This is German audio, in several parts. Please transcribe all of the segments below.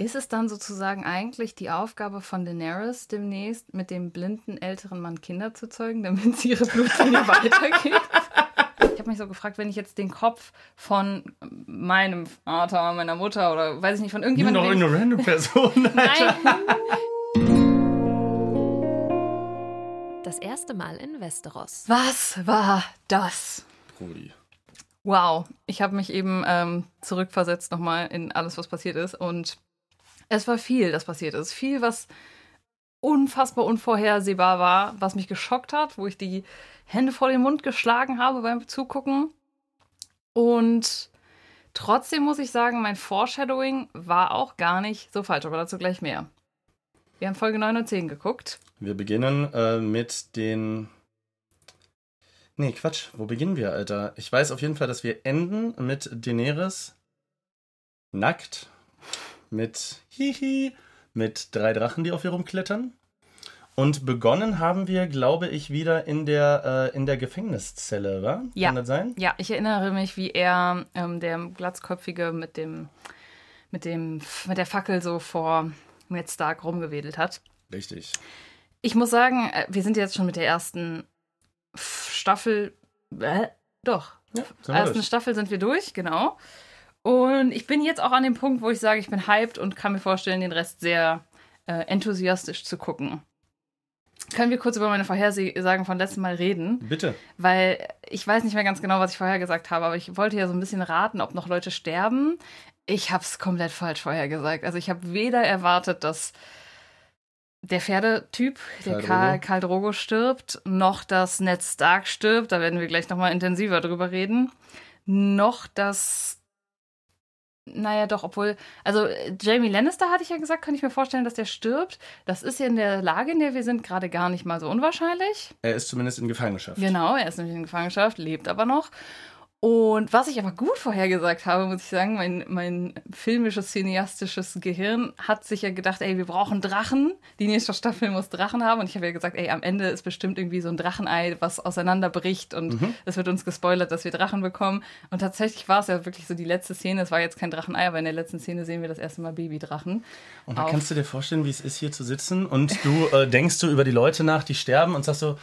Ist es dann sozusagen eigentlich die Aufgabe von Daenerys demnächst, mit dem blinden älteren Mann Kinder zu zeugen, damit sie ihre Blutlinie weitergeht? Ich habe mich so gefragt, wenn ich jetzt den Kopf von meinem Vater, meiner Mutter oder weiß ich nicht, von irgendjemandem. Noch eine random Person. Alter. Nein. Das erste Mal in Westeros. Was war das? Rudi. Wow, ich habe mich eben ähm, zurückversetzt nochmal in alles, was passiert ist. Und es war viel, das passiert ist. Viel, was unfassbar unvorhersehbar war, was mich geschockt hat, wo ich die Hände vor den Mund geschlagen habe beim Zugucken. Und trotzdem muss ich sagen, mein Foreshadowing war auch gar nicht so falsch, aber dazu gleich mehr. Wir haben Folge 9 und 10 geguckt. Wir beginnen äh, mit den. Nee, Quatsch. Wo beginnen wir, Alter? Ich weiß auf jeden Fall, dass wir enden mit Daenerys nackt, mit Hihi, mit drei Drachen, die auf ihr rumklettern. Und begonnen haben wir, glaube ich, wieder in der, äh, in der Gefängniszelle, wa? Ja. Kann das sein? Ja, ich erinnere mich, wie er, ähm, der glatzköpfige, mit dem, mit dem, mit der Fackel so vor Ned Stark rumgewedelt hat. Richtig. Ich muss sagen, äh, wir sind jetzt schon mit der ersten Staffel. Äh, doch. Ja, ersten durch. Staffel sind wir durch, genau. Und ich bin jetzt auch an dem Punkt, wo ich sage, ich bin hyped und kann mir vorstellen, den Rest sehr äh, enthusiastisch zu gucken. Können wir kurz über meine Vorhersagen von letztem Mal reden? Bitte. Weil ich weiß nicht mehr ganz genau, was ich vorher gesagt habe, aber ich wollte ja so ein bisschen raten, ob noch Leute sterben. Ich habe es komplett falsch vorhergesagt. Also ich habe weder erwartet, dass der Pferdetyp, der Karl, Drogo. Karl Drogo stirbt, noch dass Ned Stark stirbt, da werden wir gleich nochmal intensiver drüber reden, noch dass naja, doch, obwohl, also äh, Jamie Lannister hatte ich ja gesagt, kann ich mir vorstellen, dass der stirbt. Das ist ja in der Lage, in der wir sind, gerade gar nicht mal so unwahrscheinlich. Er ist zumindest in Gefangenschaft. Genau, er ist nämlich in Gefangenschaft, lebt aber noch. Und was ich aber gut vorhergesagt habe, muss ich sagen, mein, mein filmisches, cineastisches Gehirn hat sich ja gedacht, ey, wir brauchen Drachen. Die nächste Staffel muss Drachen haben. Und ich habe ja gesagt, ey, am Ende ist bestimmt irgendwie so ein Drachenei, was auseinanderbricht. Und es wird uns gespoilert, dass wir Drachen bekommen. Und tatsächlich war es ja wirklich so die letzte Szene. Es war jetzt kein Drachenei, aber in der letzten Szene sehen wir das erste Mal Babydrachen. Und da kannst du dir vorstellen, wie es ist, hier zu sitzen und du äh, denkst so über die Leute nach, die sterben und sagst so,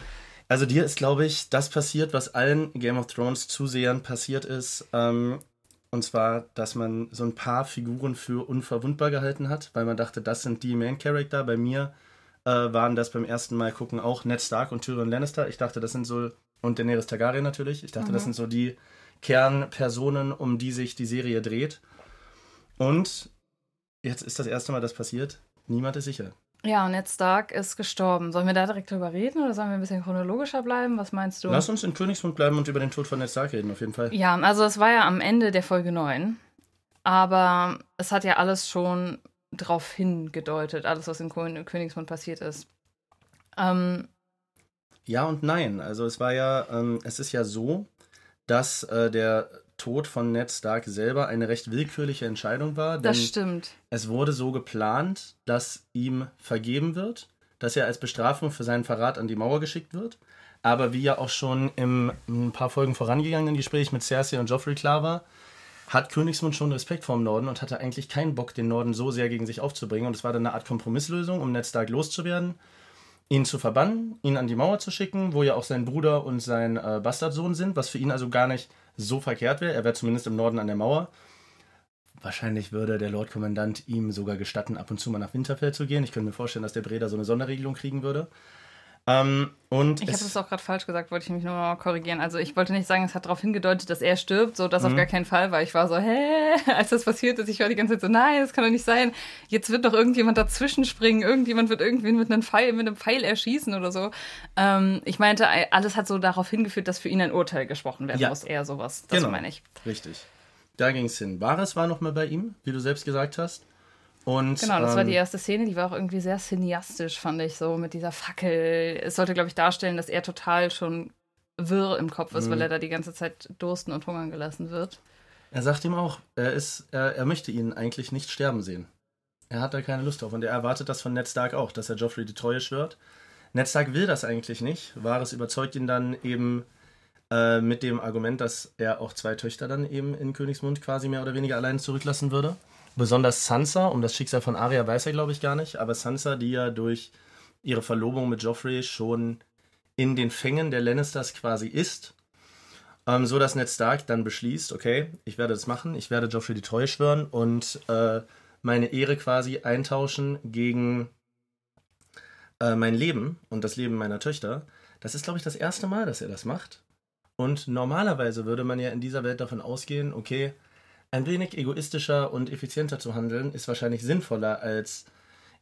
also dir ist, glaube ich, das passiert, was allen Game of Thrones Zusehern passiert ist. Ähm, und zwar, dass man so ein paar Figuren für unverwundbar gehalten hat, weil man dachte, das sind die Main Character. Bei mir äh, waren das beim ersten Mal gucken auch Ned Stark und Tyrion Lannister. Ich dachte, das sind so, und Daenerys Targaryen natürlich. Ich dachte, das sind so die Kernpersonen, um die sich die Serie dreht. Und jetzt ist das erste Mal das passiert. Niemand ist sicher. Ja, und Ned Stark ist gestorben. Sollen wir da direkt drüber reden oder sollen wir ein bisschen chronologischer bleiben? Was meinst du? Lass uns in Königsmund bleiben und über den Tod von Ned Stark reden, auf jeden Fall. Ja, also es war ja am Ende der Folge 9. Aber es hat ja alles schon drauf hingedeutet, alles, was in Kön- Königsmund passiert ist. Ähm, Ja und nein. Also es war ja, ähm, es ist ja so, dass äh, der Tod von Ned Stark selber eine recht willkürliche Entscheidung war. Denn das stimmt. es wurde so geplant, dass ihm vergeben wird, dass er als Bestrafung für seinen Verrat an die Mauer geschickt wird. Aber wie ja auch schon im ein paar Folgen vorangegangenen Gespräch mit Cersei und Joffrey klar war, hat Königsmund schon Respekt vor dem Norden und hatte eigentlich keinen Bock, den Norden so sehr gegen sich aufzubringen. Und es war dann eine Art Kompromisslösung, um Ned Stark loszuwerden, ihn zu verbannen, ihn an die Mauer zu schicken, wo ja auch sein Bruder und sein äh, Bastardsohn sind, was für ihn also gar nicht so verkehrt wäre. Er wäre zumindest im Norden an der Mauer. Wahrscheinlich würde der Lord Kommandant ihm sogar gestatten, ab und zu mal nach Winterfell zu gehen. Ich könnte mir vorstellen, dass der Breda so eine Sonderregelung kriegen würde. Ähm, und Ich habe es- das auch gerade falsch gesagt, wollte ich mich nur mal korrigieren. Also ich wollte nicht sagen, es hat darauf hingedeutet, dass er stirbt, so das auf gar keinen Fall, weil ich war so, hä, als das passiert ist, ich war die ganze Zeit so, nein, das kann doch nicht sein. Jetzt wird doch irgendjemand dazwischen springen, irgendjemand wird irgendwen mit einem Pfeil, mit einem Pfeil erschießen oder so. Ähm, ich meinte, alles hat so darauf hingeführt, dass für ihn ein Urteil gesprochen werden Ja. muss, eher sowas. Das Genau. meine ich. Richtig. Da ging es hin. Varys war noch mal bei ihm, wie du selbst gesagt hast. Und, Genau, das war ähm, die erste Szene, die war auch irgendwie sehr cineastisch, fand ich, so mit dieser Fackel. Es sollte, glaube ich, darstellen, dass er total schon wirr im Kopf ist, weil er da die ganze Zeit dursten und hungern gelassen wird. Er sagt ihm auch, er, ist, er, er möchte ihn eigentlich nicht sterben sehen. Er hat da keine Lust drauf und er erwartet das von Ned Stark auch, dass er Joffrey die Treue schwört. Ned Stark will das eigentlich nicht. Varys überzeugt ihn dann eben äh, mit dem Argument, dass er auch zwei Töchter dann eben in Königsmund quasi mehr oder weniger allein zurücklassen würde. Besonders Sansa, um das Schicksal von Arya weiß er, glaube ich, gar nicht, aber Sansa, die ja durch ihre Verlobung mit Joffrey schon in den Fängen der Lannisters quasi ist, ähm, so dass Ned Stark dann beschließt, okay, ich werde das machen, ich werde Joffrey die Treue schwören und äh, meine Ehre quasi eintauschen gegen äh, mein Leben und das Leben meiner Töchter. Das ist, glaube ich, das erste Mal, dass er das macht. Und normalerweise würde man ja in dieser Welt davon ausgehen, okay, ein wenig egoistischer und effizienter zu handeln ist wahrscheinlich sinnvoller als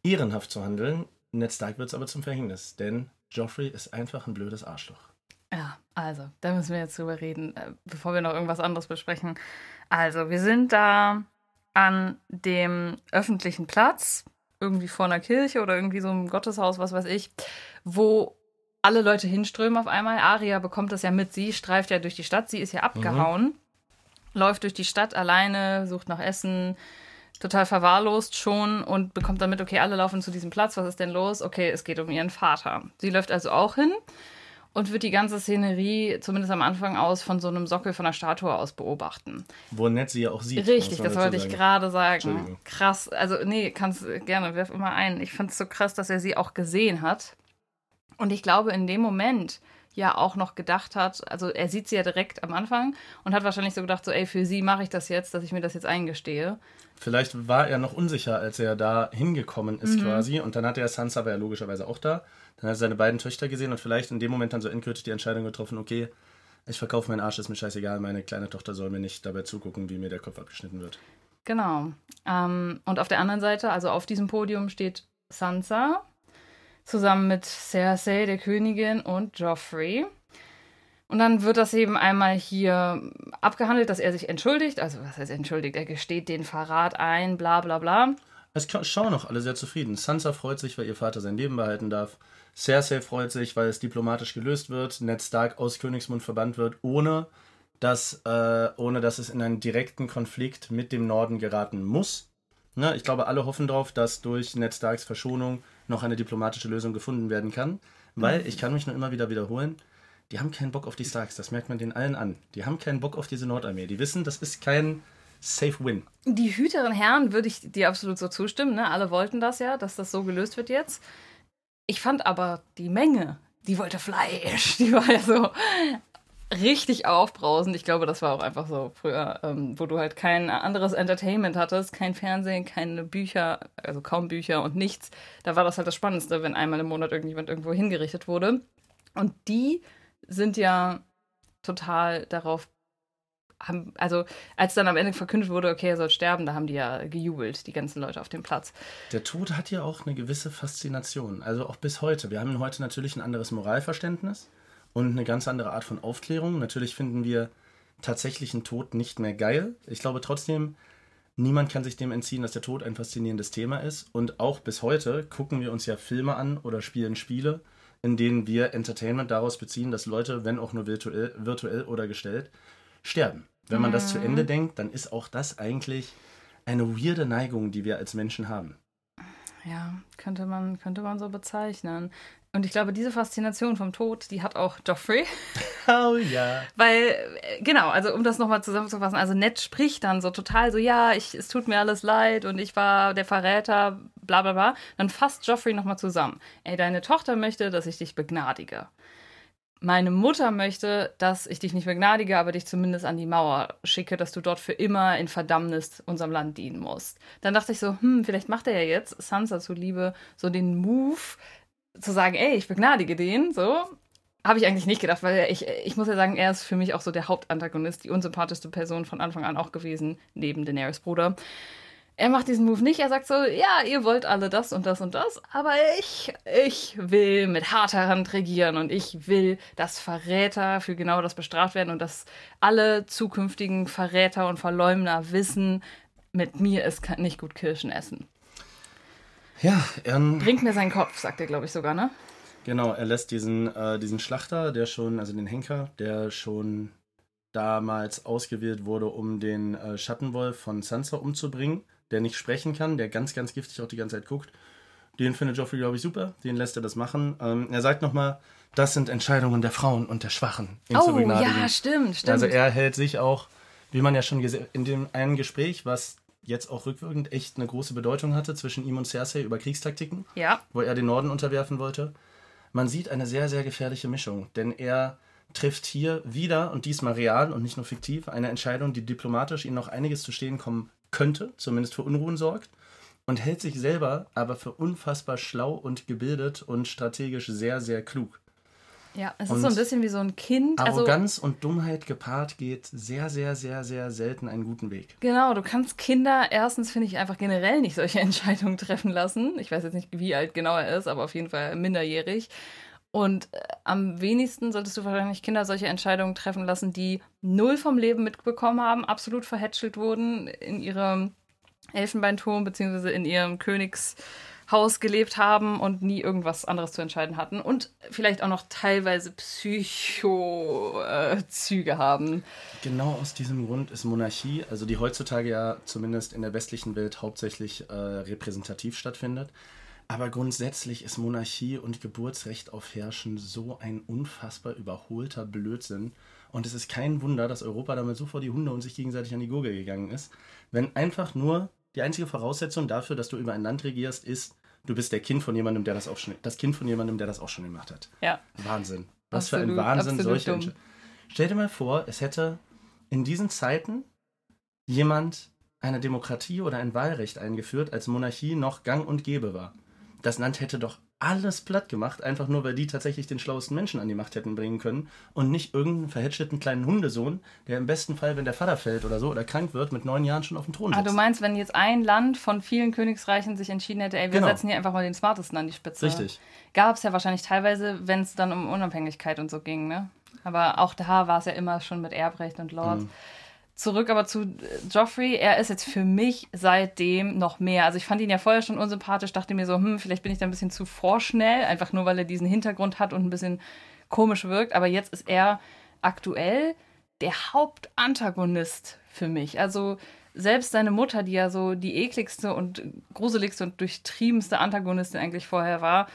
ehrenhaft zu handeln. Ned Stark wird es aber zum Verhängnis, denn Joffrey ist einfach ein blödes Arschloch. Ja, also, da müssen wir jetzt drüber reden, äh, bevor wir noch irgendwas anderes besprechen. Also, wir sind da an dem öffentlichen Platz, irgendwie vor einer Kirche oder irgendwie so einem Gotteshaus, was weiß ich, wo alle Leute hinströmen auf einmal. Aria bekommt das ja mit. Sie streift ja durch die Stadt. Sie ist ja abgehauen, mhm. Läuft durch die Stadt alleine, sucht nach Essen, total verwahrlost schon und bekommt dann mit, okay, alle laufen zu diesem Platz. Was ist denn los? Okay, es geht um ihren Vater. Sie läuft also auch hin und wird die ganze Szenerie, zumindest am Anfang aus, von so einem Sockel von einer Statue aus beobachten. Wo nett sie ja auch sieht. Richtig, das wollte ich gerade sagen. Krass, also nee, kannst gerne, werf immer ein. Ich fand es so krass, dass er sie auch gesehen hat. Und ich glaube, in dem Moment ja auch noch gedacht hat, also er sieht sie ja direkt am Anfang und hat wahrscheinlich so gedacht, so ey, für sie mache ich das jetzt, dass ich mir das jetzt eingestehe. Vielleicht war er noch unsicher, als er da hingekommen ist mhm. quasi und dann hat er Sansa, war ja logischerweise auch da, dann hat er seine beiden Töchter gesehen und vielleicht in dem Moment dann so endgültig die Entscheidung getroffen, okay, ich verkaufe meinen Arsch, ist mir scheißegal, meine kleine Tochter soll mir nicht dabei zugucken, wie mir der Kopf abgeschnitten wird. Genau. Ähm, und auf der anderen Seite, also auf diesem Podium steht Sansa zusammen mit Cersei, der Königin, und Joffrey. Und dann wird das eben einmal hier abgehandelt, dass er sich entschuldigt. Also, was heißt entschuldigt? Er gesteht den Verrat ein, bla bla bla. Es schauen noch alle sehr zufrieden. Sansa freut sich, weil ihr Vater sein Leben behalten darf. Cersei freut sich, weil es diplomatisch gelöst wird, Ned Stark aus Königsmund verbannt wird, ohne dass, äh, ohne dass es in einen direkten Konflikt mit dem Norden geraten muss. Ne, ich glaube, alle hoffen darauf, dass durch Ned Starks Verschonung noch eine diplomatische Lösung gefunden werden kann. Weil, ich kann mich nur immer wieder wiederholen, die haben keinen Bock auf die Starks, das merkt man den allen an. Die haben keinen Bock auf diese Nordarmee. Die wissen, das ist kein Safe Win. Die Hüterin Herren würde ich dir absolut so zustimmen. Ne? Alle wollten das ja, dass das so gelöst wird jetzt. Ich fand aber die Menge, die wollte Fleisch. Die war ja so richtig aufbrausend. Ich glaube, das war auch einfach so früher, ähm, wo du halt kein anderes Entertainment hattest, kein Fernsehen, keine Bücher, also kaum Bücher und nichts. Da war das halt das Spannendste, wenn einmal im Monat irgendjemand irgendwo hingerichtet wurde. Und die sind ja total darauf haben, also als dann am Ende verkündet wurde, okay, er soll sterben, da haben die ja gejubelt, die ganzen Leute auf dem Platz. Der Tod hat ja auch eine gewisse Faszination, also auch bis heute. Wir haben heute natürlich ein anderes Moralverständnis und eine ganz andere Art von Aufklärung. Natürlich finden wir tatsächlichen Tod nicht mehr geil. Ich glaube trotzdem, niemand kann sich dem entziehen, dass der Tod ein faszinierendes Thema ist. Und auch bis heute gucken wir uns ja Filme an oder spielen Spiele, in denen wir Entertainment daraus beziehen, dass Leute, wenn auch nur virtuell, virtuell oder gestellt, sterben. Wenn man mhm. das zu Ende mhm. denkt, dann ist auch das eigentlich eine weirde Neigung, die wir als Menschen haben. Ja, könnte man, könnte man so bezeichnen. Und ich glaube, diese Faszination vom Tod, die hat auch Joffrey. Oh ja. Weil, äh, genau, also um das nochmal zusammenzufassen, also Ned spricht dann so total so, ja, ich, es tut mir alles leid und ich war der Verräter, bla bla bla. Dann fasst Joffrey nochmal zusammen. Ey, deine Tochter möchte, dass ich dich begnadige. Meine Mutter möchte, dass ich dich nicht begnadige, aber dich zumindest an die Mauer schicke, dass du dort für immer in Verdammnis unserem Land dienen musst. Dann dachte ich so, hm, vielleicht macht er ja jetzt Sansa zuliebe so den Move, zu sagen, ey, ich begnadige den, so, habe ich eigentlich nicht gedacht, weil ich, ich muss ja sagen, er ist für mich auch so der Hauptantagonist, die unsympathischste Person von Anfang an auch gewesen, neben Daenerys Bruder. Er macht diesen Move nicht, er sagt so, ja, ihr wollt alle das und das und das, aber ich, ich will mit harter Hand regieren und ich will, dass Verräter für genau das bestraft werden und dass alle zukünftigen Verräter und Verleumder wissen, mit mir ist nicht gut Kirschen essen. Ja, er. Bringt mir seinen Kopf, sagt er, glaube ich, sogar, ne? Genau, er lässt diesen, äh, diesen Schlachter, der schon, also den Henker, der schon damals ausgewählt wurde, um den äh, Schattenwolf von Sansa umzubringen, der nicht sprechen kann, der ganz, ganz giftig auch die ganze Zeit guckt. Den findet Joffrey, glaube ich, super. Den lässt er das machen. Ähm, er sagt nochmal, das sind Entscheidungen der Frauen und der Schwachen. Oh, ja, stimmt, stimmt. Also er hält sich auch, wie man ja schon gesehen in dem einen Gespräch, was jetzt auch rückwirkend echt eine große Bedeutung hatte zwischen ihm und Cersei über Kriegstaktiken, Ja, wo er den Norden unterwerfen wollte. Man sieht eine sehr, sehr gefährliche Mischung, denn er trifft hier wieder und diesmal real und nicht nur fiktiv eine Entscheidung, die diplomatisch ihm noch einiges zu stehen kommen könnte, zumindest für Unruhen sorgt, und hält sich selber aber für unfassbar schlau und gebildet und strategisch sehr, sehr klug. Ja. Es Und ist so ein bisschen wie so ein Kind. Also, Arroganz und Dummheit gepaart geht sehr, sehr, sehr, sehr selten einen guten Weg. Genau, du kannst Kinder erstens, finde ich, einfach generell nicht solche Entscheidungen treffen lassen. Ich weiß jetzt nicht, wie alt genau er ist, aber auf jeden Fall minderjährig. Und äh, am wenigsten solltest du wahrscheinlich Kinder solche Entscheidungen treffen lassen, die null vom Leben mitbekommen haben, absolut verhätschelt wurden, in ihrem Elfenbeinturm bzw. in ihrem Königshaus gelebt haben und nie irgendwas anderes zu entscheiden hatten. Und vielleicht auch noch teilweise Psycho-Züge haben. Genau aus diesem Grund ist Monarchie, also die heutzutage ja zumindest in der westlichen Welt hauptsächlich äh, repräsentativ stattfindet. Aber grundsätzlich ist Monarchie und Geburtsrecht auf Herrschen so ein unfassbar überholter Blödsinn. Und es ist kein Wunder, dass Europa damit so vor die Hunde und sich gegenseitig an die Gurgel gegangen ist. Wenn einfach nur die einzige Voraussetzung dafür, dass du über ein Land regierst, ist, du bist der Kind von jemandem, der das auch schon, das Kind von jemandem, der das auch schon gemacht hat. Ja. Wahnsinn. Was für ein Absolut, Wahnsinn absolut solche dumm. Entsch- Stell dir mal vor, es hätte in diesen Zeiten jemand eine Demokratie oder ein Wahlrecht eingeführt, als Monarchie noch gang und gäbe war. Das Land hätte doch alles platt gemacht, einfach nur, weil die tatsächlich den schlauesten Menschen an die Macht hätten bringen können und nicht irgendeinen verhätschelten kleinen Hundesohn, der im besten Fall, wenn der Vater fällt oder so oder krank wird, mit neun Jahren schon auf dem Thron Ah, sitzt. du meinst, wenn jetzt ein Land von vielen Königsreichen sich entschieden hätte, ey, wir Genau. setzen hier einfach mal den Smartesten an die Spitze. Richtig. Gab es ja wahrscheinlich teilweise, wenn es dann um Unabhängigkeit und so ging, ne? Aber auch da war es ja immer schon mit Erbrecht und Lords. Mhm. Zurück aber zu äh, Joffrey. Er ist jetzt für mich seitdem noch mehr. Also ich fand ihn ja vorher schon unsympathisch, dachte mir so, hm, vielleicht bin ich da ein bisschen zu vorschnell, einfach nur weil er diesen Hintergrund hat und ein bisschen komisch wirkt. Aber jetzt ist er aktuell der Hauptantagonist für mich. Also selbst seine Mutter, die ja so die ekligste und gruseligste und durchtriebenste Antagonistin eigentlich vorher war,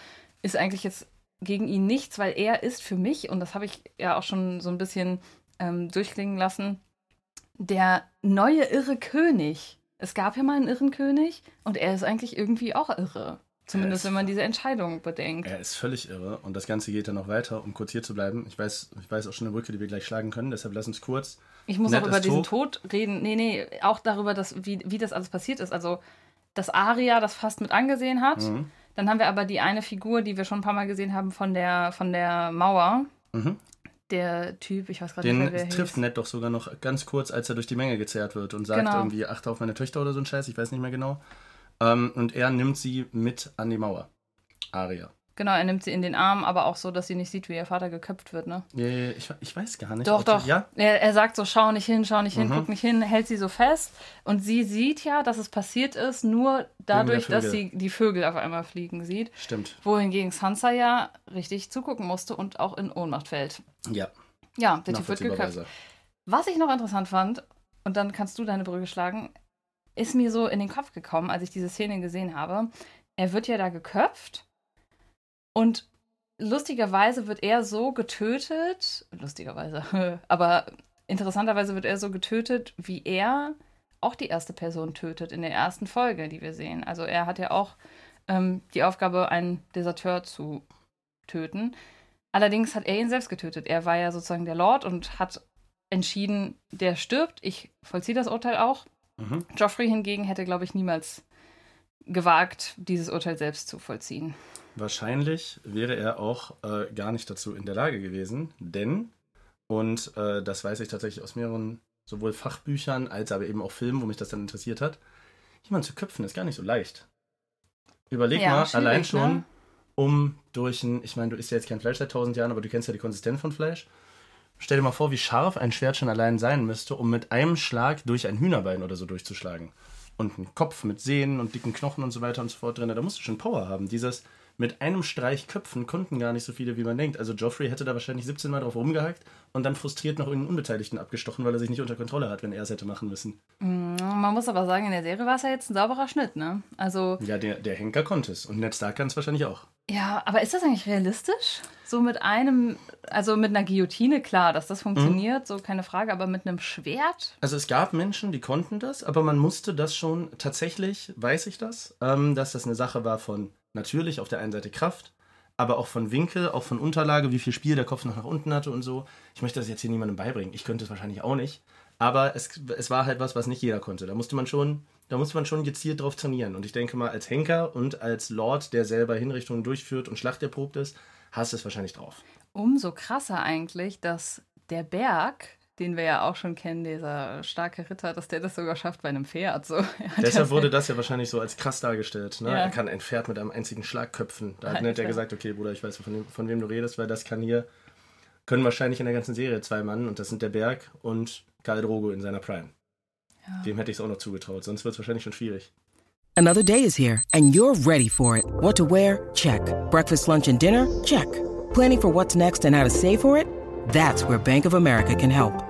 ist eigentlich jetzt gegen ihn nichts, weil er ist für mich, und das habe ich ja auch schon so ein bisschen ähm, durchklingen lassen, der neue irre König. Es gab ja mal einen irren König und er ist eigentlich irgendwie auch irre. Zumindest wenn man diese Entscheidung bedenkt. Er ist völlig irre und das Ganze geht dann noch weiter, um kurz hier zu bleiben. Ich weiß, ich weiß auch schon eine Brücke, die wir gleich schlagen können, deshalb lass uns kurz. Ich muss Ned auch über diesen tot. Tod reden. Nee, nee, auch darüber, dass, wie, wie das alles passiert ist. Also, dass Aria das fast mit angesehen hat. Mhm. Dann haben wir aber die eine Figur, die wir schon ein paar Mal gesehen haben von der, von der Mauer. Mhm. Der Typ, ich weiß gerade Den nicht mehr, wer er trifft hieß. Ned doch sogar noch ganz kurz, als er durch die Menge gezerrt wird und sagt Genau. irgendwie, achte auf meine Töchter oder so ein Scheiß, ich weiß nicht mehr genau. Ähm, und er nimmt sie mit an die Mauer. Aria. Genau, er nimmt sie in den Arm, aber auch so, dass sie nicht sieht, wie ihr Vater geköpft wird, ne? Ja, ja, Ich, ich weiß gar nicht. Doch, doch. Ja? Er, er sagt so, schau nicht hin, schau nicht hin, Mhm. guck nicht hin, hält sie so fest. Und sie sieht ja, dass es passiert ist, nur dadurch, dass sie die Vögel auf einmal fliegen sieht. Stimmt. Wohingegen Sansa ja richtig zugucken musste und auch in Ohnmacht fällt. Ja, Ja, der Typ wird geköpft. Was ich noch interessant fand, und dann kannst du deine Brücke schlagen, ist mir so in den Kopf gekommen, als ich diese Szene gesehen habe. Er wird ja da geköpft und lustigerweise wird er so getötet, lustigerweise, aber interessanterweise wird er so getötet, wie er auch die erste Person tötet in der ersten Folge, die wir sehen. Also er hat ja auch ähm, die Aufgabe, einen Deserteur zu töten. Allerdings hat er ihn selbst getötet. Er war ja sozusagen der Lord und hat entschieden, der stirbt. Ich vollziehe das Urteil auch. Mhm. Joffrey hingegen hätte, glaube ich, niemals gewagt, dieses Urteil selbst zu vollziehen. Wahrscheinlich wäre er auch äh, gar nicht dazu in der Lage gewesen, denn, und äh, das weiß ich tatsächlich aus mehreren sowohl Fachbüchern als aber eben auch Filmen, wo mich das dann interessiert hat, jemanden zu köpfen ist gar nicht so leicht. Überleg Ja, mal, allein schon, ne? um durch ein, ich meine, du isst ja jetzt kein Fleisch seit tausend Jahren, aber du kennst ja die Konsistenz von Fleisch. Stell dir mal vor, wie scharf ein Schwert schon allein sein müsste, um mit einem Schlag durch ein Hühnerbein oder so durchzuschlagen. Und einen Kopf mit Sehnen und dicken Knochen und so weiter und so fort drin. Da musst du schon Power haben. Dieses mit einem Streich köpfen konnten gar nicht so viele, wie man denkt. Also Joffrey hätte da wahrscheinlich 17 Mal drauf rumgehackt und dann frustriert noch irgendeinen Unbeteiligten abgestochen, weil er sich nicht unter Kontrolle hat, wenn er es hätte machen müssen. Man muss aber sagen, in der Serie war es ja jetzt ein sauberer Schnitt, ne? Also, Ja, der, der Henker konnte es. Und Ned Stark kann es wahrscheinlich auch. Ja, aber ist das eigentlich realistisch? So mit einem, also mit einer Guillotine, klar, dass das funktioniert, mhm. so keine Frage, aber mit einem Schwert? Also es gab Menschen, die konnten das, aber man musste das schon, tatsächlich weiß ich das, ähm, dass das eine Sache war von natürlich auf der einen Seite Kraft, aber auch von Winkel, auch von Unterlage, wie viel Spiel der Kopf noch nach unten hatte und so. Ich möchte das jetzt hier niemandem beibringen. Ich könnte es wahrscheinlich auch nicht. Aber es, es war halt was, was nicht jeder konnte. Da musste man schon, da musste man schon gezielt drauf trainieren. Und ich denke mal, als Henker und als Lord, der selber Hinrichtungen durchführt und Schlacht erprobt ist, hast du es wahrscheinlich drauf. Umso krasser eigentlich, dass der Berg, den wir ja auch schon kennen, dieser starke Ritter, dass der das sogar schafft bei einem Pferd. So. Deshalb wurde das ja wahrscheinlich so als krass dargestellt. Ne? Ja. Er kann ein Pferd mit einem einzigen Schlag köpfen. Da hat er gesagt, okay, Bruder, ich weiß, von, von wem du redest, weil das kann hier, können wahrscheinlich in der ganzen Serie zwei Mann und das sind der Berg und Khal Drogo in seiner Prime. Ja. Dem hätte ich es auch noch zugetraut, sonst wird es wahrscheinlich schon schwierig. Another day is here and you're ready for it. What to wear? Check. Breakfast, lunch and dinner? Check. Planning for what's next and how to save for it? That's where Bank of America can help.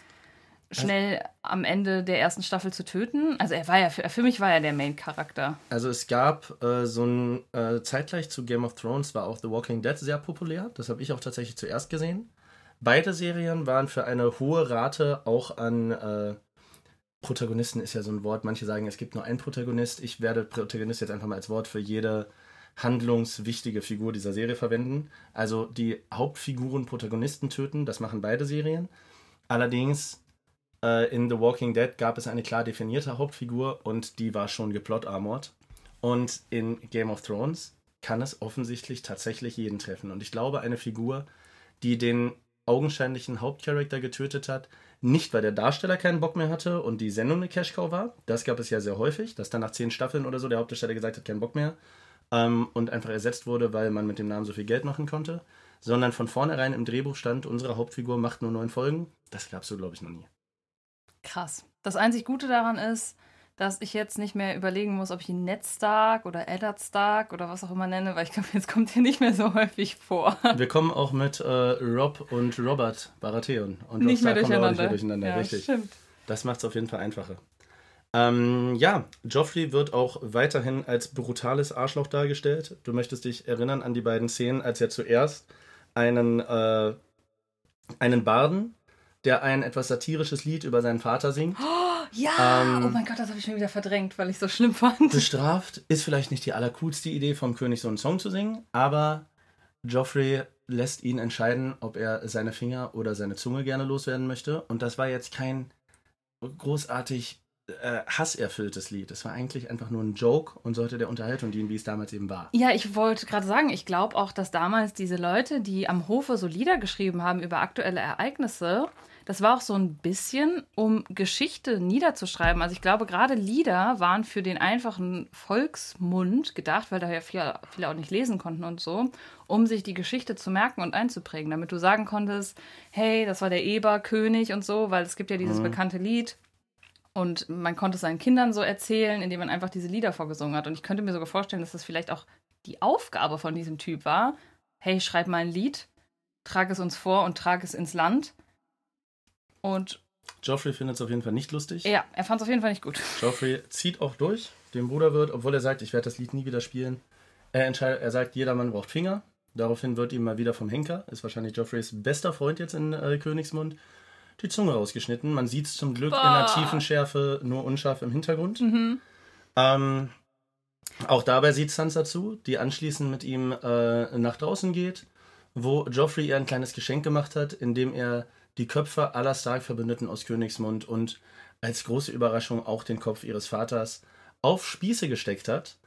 schnell also, am Ende der ersten Staffel zu töten. Also er war ja, für, für mich war er der Main-Charakter. Also es gab äh, so ein, äh, zeitgleich zu Game of Thrones war auch The Walking Dead sehr populär. Das habe ich auch tatsächlich zuerst gesehen. Beide Serien waren für eine hohe Rate auch an äh, Protagonisten ist ja so ein Wort. Manche sagen, es gibt nur einen Protagonist. Ich werde Protagonist jetzt einfach mal als Wort für jede handlungswichtige Figur dieser Serie verwenden. Also die Hauptfiguren Protagonisten töten, das machen beide Serien. Allerdings in The Walking Dead gab es eine klar definierte Hauptfigur und die war schon geplot-armored. Und in Game of Thrones kann es offensichtlich tatsächlich jeden treffen. Und ich glaube, eine Figur, die den augenscheinlichen Hauptcharakter getötet hat, nicht weil der Darsteller keinen Bock mehr hatte und die Sendung eine Cashcow war. Das gab es ja sehr häufig, dass dann nach zehn Staffeln oder so der Hauptdarsteller gesagt hat, keinen Bock mehr. Ähm, und einfach ersetzt wurde, weil man mit dem Namen so viel Geld machen konnte. Sondern von vornherein im Drehbuch stand, unsere Hauptfigur macht nur neun Folgen. Das gab es so, glaube ich, noch nie. Krass. Das einzig Gute daran ist, dass ich jetzt nicht mehr überlegen muss, ob ich ihn Ned Stark oder Eddard Stark oder was auch immer nenne, weil ich glaube, jetzt kommt er nicht mehr so häufig vor. Wir kommen auch mit äh, Rob und Robert Baratheon. Und nicht, mehr durcheinander. nicht mehr durcheinander. Ja, Richtig. Stimmt. Das macht es auf jeden Fall einfacher. Ähm, ja, Joffrey wird auch weiterhin als brutales Arschloch dargestellt. Du möchtest dich erinnern an die beiden Szenen, als er zuerst einen, äh, einen Barden, der ein etwas satirisches Lied über seinen Vater singt. Oh! Ja, ähm, oh mein Gott, das habe ich schon wieder verdrängt, weil ich so schlimm fand. Bestraft ist vielleicht nicht die allercoolste Idee vom König, so einen Song zu singen, aber Joffrey lässt ihn entscheiden, ob er seine Finger oder seine Zunge gerne loswerden möchte. Und das war jetzt kein großartig äh, hasserfülltes Lied. Es war eigentlich einfach nur ein Joke und sollte der Unterhaltung dienen, wie es damals eben war. Ja, ich wollte gerade sagen, ich glaube auch, dass damals diese Leute, die am Hofe so Lieder geschrieben haben über aktuelle Ereignisse, das war auch so ein bisschen, um Geschichte niederzuschreiben. Also ich glaube, gerade Lieder waren für den einfachen Volksmund gedacht, weil da ja viele, viele auch nicht lesen konnten und so, um sich die Geschichte zu merken und einzuprägen, damit du sagen konntest, hey, das war der Eberkönig und so, weil es gibt ja dieses mhm. bekannte Lied. Und man konnte es seinen Kindern so erzählen, indem man einfach diese Lieder vorgesungen hat. Und ich könnte mir sogar vorstellen, dass das vielleicht auch die Aufgabe von diesem Typ war. Hey, schreib mal ein Lied, trag es uns vor und trag es ins Land. Und Joffrey findet es auf jeden Fall nicht lustig. Ja, er fand es auf jeden Fall nicht gut. Joffrey zieht auch durch, dem Bruder wird, obwohl er sagt, ich werde das Lied nie wieder spielen. Er, entscheidet, er sagt, jeder Mann braucht Finger. Daraufhin wird ihm mal wieder vom Henker, ist wahrscheinlich Joffreys bester Freund jetzt in äh, Königsmund, die Zunge rausgeschnitten. Man sieht es zum Glück Boah. in der tiefen Schärfe, nur unscharf im Hintergrund. Mhm. Ähm, auch dabei sieht Sansa zu, die anschließend mit ihm äh, nach draußen geht, wo Joffrey ihr ein kleines Geschenk gemacht hat, indem er die Köpfe aller Stark-Verbündeten aus Königsmund und als große Überraschung auch den Kopf ihres Vaters auf Spieße gesteckt hat.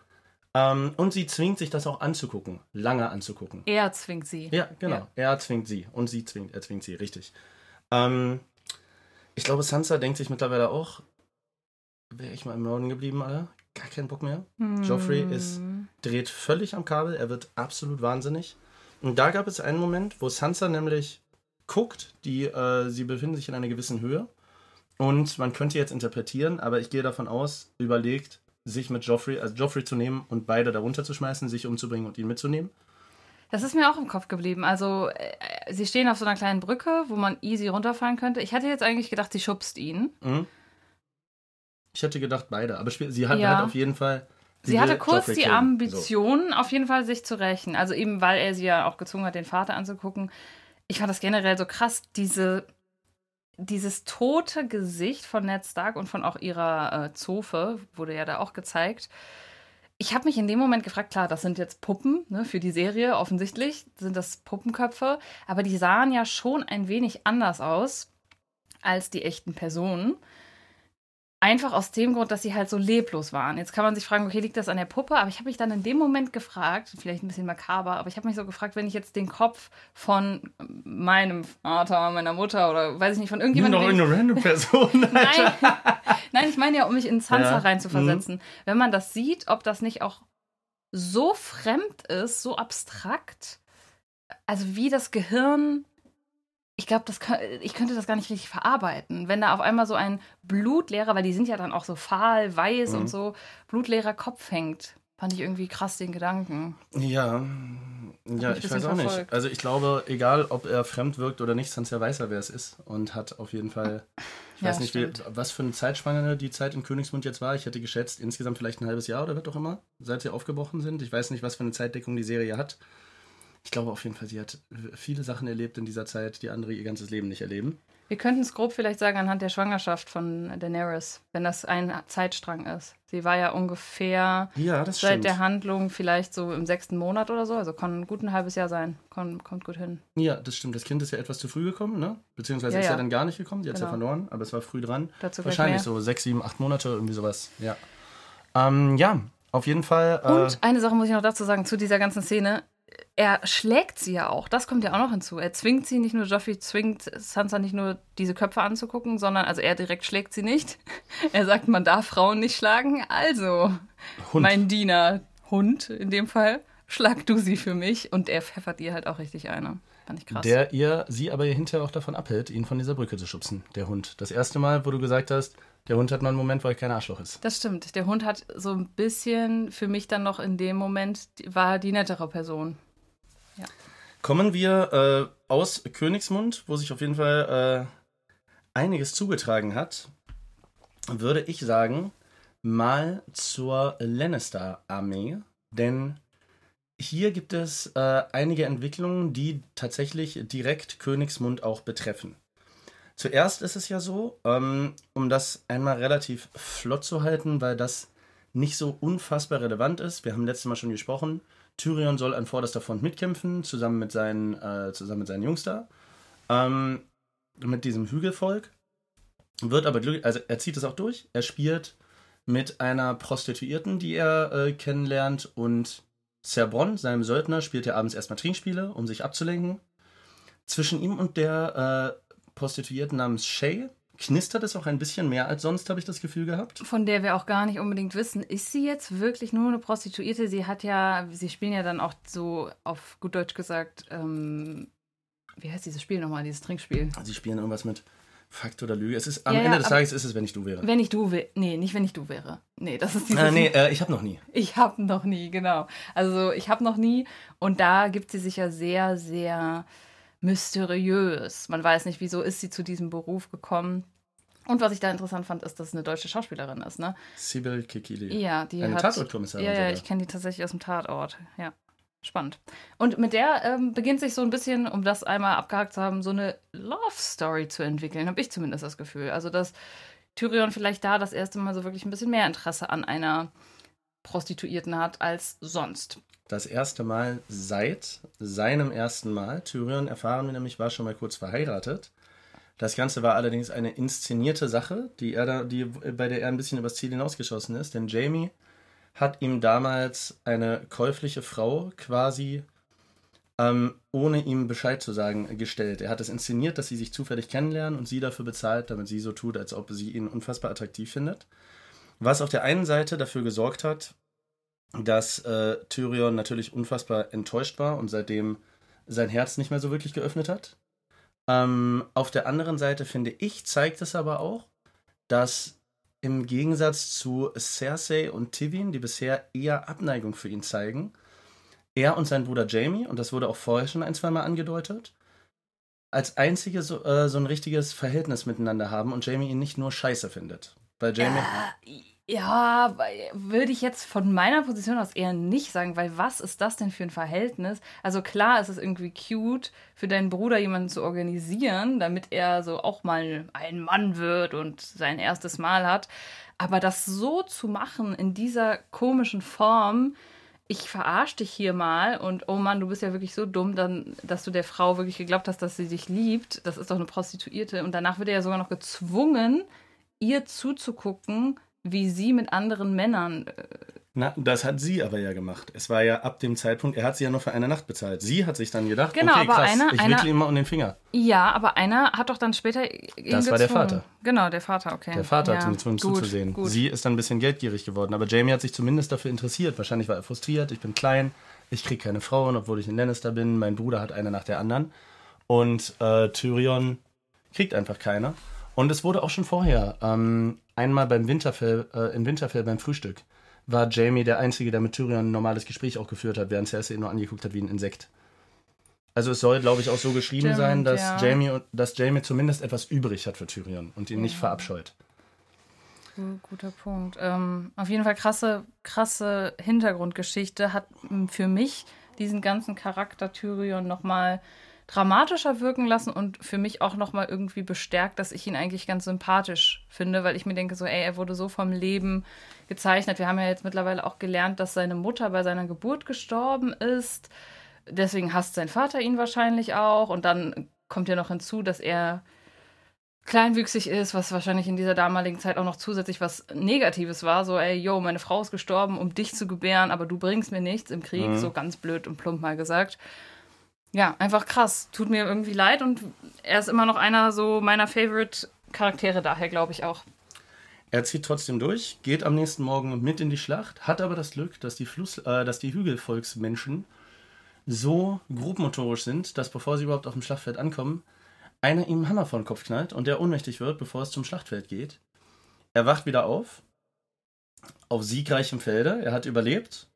Ähm, und sie zwingt sich das auch anzugucken, lange anzugucken. Er zwingt sie. Ja, genau. Ja. Er zwingt sie und sie zwingt, er zwingt sie, richtig. Ähm, ich glaube, Sansa denkt sich mittlerweile auch, wäre ich mal im Norden geblieben, Alter. gar keinen Bock mehr. Joffrey ist, dreht völlig am Kabel, er wird absolut wahnsinnig. Und da gab es einen Moment, wo Sansa nämlich guckt, die, äh, sie befinden sich in einer gewissen Höhe. Und man könnte jetzt interpretieren, aber ich gehe davon aus, überlegt, sich mit Joffrey, also Joffrey zu nehmen und beide darunter zu schmeißen, sich umzubringen und ihn mitzunehmen. Das ist mir auch im Kopf geblieben. Also, äh, sie stehen auf so einer kleinen Brücke, wo man easy runterfallen könnte. Ich hätte jetzt eigentlich gedacht, sie schubst ihn. Mhm. Ich hätte gedacht, beide. Aber sie hat Ja. halt auf jeden Fall. Sie, will hatte kurz Joffrey die killen. So. Ambition, auf jeden Fall sich zu rächen. Also eben, weil er sie ja auch gezwungen hat, den Vater anzugucken. Ich fand das generell so krass, diese, dieses tote Gesicht von Ned Stark und von auch ihrer äh, Zofe, wurde ja da auch gezeigt. Ich habe mich in dem Moment gefragt, klar, das sind jetzt Puppen ne, für die Serie, offensichtlich sind das Puppenköpfe, aber die sahen ja schon ein wenig anders aus als die echten Personen. Einfach aus dem Grund, dass sie halt so leblos waren. Jetzt kann man sich fragen, okay, liegt das an der Puppe? Aber ich habe mich dann in dem Moment gefragt, vielleicht ein bisschen makaber, aber ich habe mich so gefragt, wenn ich jetzt den Kopf von meinem Vater, meiner Mutter oder weiß ich nicht, von irgendjemandem. ich- irgendeine random Person. Nein, nein, ich meine ja, um mich in Sansa Ja. reinzuversetzen. Wenn man das sieht, ob das nicht auch so fremd ist, so abstrakt, also wie das Gehirn, ich glaube, ich könnte das gar nicht richtig verarbeiten. Wenn da auf einmal so ein blutleerer, weil die sind ja dann auch so fahl, weiß Mhm. und so, blutleerer Kopf hängt. Fand ich irgendwie krass den Gedanken. Ja, ja, ich weiß auch nicht. verfolgt. Also ich glaube, egal ob er fremd wirkt oder nicht, Sansa weiß ja, wer es ist und hat auf jeden Fall, ich Ja, weiß nicht, wie, was für eine Zeitspanne die Zeit in Königsmund jetzt war. Ich hätte geschätzt, insgesamt vielleicht ein halbes Jahr oder was auch immer, seit sie aufgebrochen sind. Ich weiß nicht, was für eine Zeitdeckung die Serie hat. Ich glaube auf jeden Fall, sie hat viele Sachen erlebt in dieser Zeit, die andere ihr ganzes Leben nicht erleben. Wir könnten es grob vielleicht sagen anhand der Schwangerschaft von Daenerys, wenn das ein Zeitstrang ist. Sie war ja ungefähr Ja, das seit stimmt. der Handlung vielleicht so im sechsten Monat oder so. Also kann gut ein halbes Jahr sein. Kon, kommt gut hin. Ja, das stimmt. Das Kind ist ja etwas zu früh gekommen, ne? Beziehungsweise Ja, ist ja ja. dann gar nicht gekommen. Die hat es ja Genau. verloren, aber es war früh dran. Dazu Wahrscheinlich so sechs, sieben, acht Monate, irgendwie sowas. Ja. Ähm, ja, auf jeden Fall. Äh, Und eine Sache muss ich noch dazu sagen, zu dieser ganzen Szene. Er schlägt sie ja auch, das kommt ja auch noch hinzu. Er zwingt sie nicht nur, Joffrey zwingt Sansa nicht nur diese Köpfe anzugucken, sondern, also er direkt schlägt sie nicht. Er sagt, man darf Frauen nicht schlagen. Also, Hund. mein Diener, Hund in dem Fall, schlag du sie für mich. Und er pfeffert ihr halt auch richtig eine. Fand ich krass. Der ihr, sie aber hinterher auch davon abhält, ihn von dieser Brücke zu schubsen, der Hund. Das erste Mal, wo du gesagt hast, der Hund hat mal einen Moment, wo er kein Arschloch ist. Das stimmt. Der Hund hat so ein bisschen für mich dann noch in dem Moment, war die nettere Person. Kommen wir äh, aus Königsmund, wo sich auf jeden Fall äh, einiges zugetragen hat, würde ich sagen, mal zur Lannister-Armee. Denn hier gibt es äh, einige Entwicklungen, die tatsächlich direkt Königsmund auch betreffen. Zuerst ist es ja so, ähm, um das einmal relativ flott zu halten, weil das nicht so unfassbar relevant ist. Wir haben letztes Mal schon gesprochen. Tyrion soll an vorderster Front mitkämpfen, zusammen mit seinen, äh, zusammen mit seinen Jungs da. Ähm, mit diesem Hügelvolk. Wird aber glücklich, also er zieht es auch durch. Er spielt mit einer Prostituierten, die er äh, kennenlernt, und Cerbron, seinem Söldner, spielt er abends erstmal Trinkspiele, um sich abzulenken. Zwischen ihm und der äh, Prostituierten namens Shay knistert es auch ein bisschen mehr als sonst, habe ich das Gefühl gehabt. Von der wir auch gar nicht unbedingt wissen, ist sie jetzt wirklich nur eine Prostituierte? Sie hat ja, sie spielen ja dann auch so auf gut Deutsch gesagt, ähm, wie heißt dieses Spiel nochmal, dieses Trinkspiel? Sie spielen irgendwas mit Fakt oder Lüge. Es ist, am Ja, ja, Ende des Tages ist es, wenn ich du wäre. Wenn ich du wäre. Nee, nicht wenn ich du wäre. Nee, das ist dieses. Äh, nee, äh, ich habe noch nie. Ich habe noch nie, genau. Also ich habe noch nie. Und da gibt sie sich ja sehr, sehr mysteriös. Man weiß nicht, wieso ist sie zu diesem Beruf gekommen. Und was ich da interessant fand, ist, dass es eine deutsche Schauspielerin ist, ne? Sibyl Kikili. Ja, die Eine hat. Tatortkommissarin Ja, ja, ich kenne die tatsächlich aus dem Tatort. Ja, spannend. Und mit der ähm, beginnt sich so ein bisschen, um das einmal abgehakt zu haben, so eine Love Story zu entwickeln, habe ich zumindest das Gefühl. Also, dass Tyrion vielleicht da das erste Mal so wirklich ein bisschen mehr Interesse an einer Prostituierten hat als sonst. Das erste Mal seit seinem ersten Mal. Tyrion, erfahren wir nämlich, war schon mal kurz verheiratet. Das Ganze war allerdings eine inszenierte Sache, die er da, die, bei der er ein bisschen übers Ziel hinausgeschossen ist. Denn Jamie hat ihm damals eine käufliche Frau quasi ähm, ohne ihm Bescheid zu sagen gestellt. Er hat es inszeniert, dass sie sich zufällig kennenlernen und sie dafür bezahlt, damit sie so tut, als ob sie ihn unfassbar attraktiv findet. Was auf der einen Seite dafür gesorgt hat, dass äh, Tyrion natürlich unfassbar enttäuscht war und seitdem sein Herz nicht mehr so wirklich geöffnet hat. Ähm, auf der anderen Seite finde ich, zeigt es aber auch, dass im Gegensatz zu Cersei und Tywin, die bisher eher Abneigung für ihn zeigen, er und sein Bruder Jamie, und das wurde auch vorher schon ein, zweimal angedeutet, als einzige so, äh, so ein richtiges Verhältnis miteinander haben und Jamie ihn nicht nur scheiße findet. Weil Jamie. Äh, ja, würde ich jetzt von meiner Position aus eher nicht sagen, weil was ist das denn für ein Verhältnis? Also klar, es ist irgendwie cute, für deinen Bruder jemanden zu organisieren, damit er so auch mal ein Mann wird und sein erstes Mal hat. Aber das so zu machen in dieser komischen Form, ich verarsche dich hier mal und oh Mann, du bist ja wirklich so dumm, dann, dass du der Frau wirklich geglaubt hast, dass sie dich liebt. Das ist doch eine Prostituierte. Und danach wird er ja sogar noch gezwungen, ihr zuzugucken, wie sie mit anderen Männern. Äh, Na, das hat sie aber ja gemacht. Es war ja ab dem Zeitpunkt, er hat sie ja nur für eine Nacht bezahlt. Sie hat sich dann gedacht, genau, okay, aber krass, einer, ich einer, wickel ihm mal um den Finger. Ja, aber einer hat doch dann später ihn Das gezwungen. war der Vater. Genau, der Vater, okay. Der Vater ja, hat ihn gezwungen gut, zuzusehen. Gut. Sie ist dann ein bisschen geldgierig geworden, aber Jamie hat sich zumindest dafür interessiert. Wahrscheinlich war er frustriert, ich bin klein, ich kriege keine Frauen, obwohl ich ein Lannister bin. Mein Bruder hat eine nach der anderen. Und äh, Tyrion kriegt einfach keine. Und es wurde auch schon vorher, ähm, einmal beim Winterfell, äh, in Winterfell beim Frühstück, war Jamie der Einzige, der mit Tyrion ein normales Gespräch auch geführt hat, während Cersei ihn nur angeguckt hat wie ein Insekt. Also es soll, glaube ich, auch so geschrieben Stimmt, sein, dass, ja. Jamie, dass Jamie zumindest etwas übrig hat für Tyrion und ihn nicht verabscheut. Gu- Guter Punkt. Ähm, auf jeden Fall krasse, krasse Hintergrundgeschichte hat für mich diesen ganzen Charakter Tyrion nochmal dramatischer wirken lassen und für mich auch nochmal irgendwie bestärkt, dass ich ihn eigentlich ganz sympathisch finde, weil ich mir denke, so, ey, er wurde so vom Leben gezeichnet. Wir haben ja jetzt mittlerweile auch gelernt, dass seine Mutter bei seiner Geburt gestorben ist. Deswegen hasst sein Vater ihn wahrscheinlich auch. Und dann kommt ja noch hinzu, dass er kleinwüchsig ist, was wahrscheinlich in dieser damaligen Zeit auch noch zusätzlich was Negatives war. So, ey, yo, meine Frau ist gestorben, um dich zu gebären, aber du bringst mir nichts im Krieg. Mhm. So ganz blöd und plump mal gesagt. Ja, einfach krass. Tut mir irgendwie leid und er ist immer noch einer so meiner Favorite-Charaktere daher, glaube ich auch. Er zieht trotzdem durch, geht am nächsten Morgen mit in die Schlacht, hat aber das Glück, dass die, Fluss, äh, dass die Hügelvolksmenschen so grobmotorisch sind, dass bevor sie überhaupt auf dem Schlachtfeld ankommen, einer ihm einen Hammer vor den Kopf knallt und der ohnmächtig wird, bevor es zum Schlachtfeld geht. Er wacht wieder auf, auf siegreichem Felde, er hat überlebt.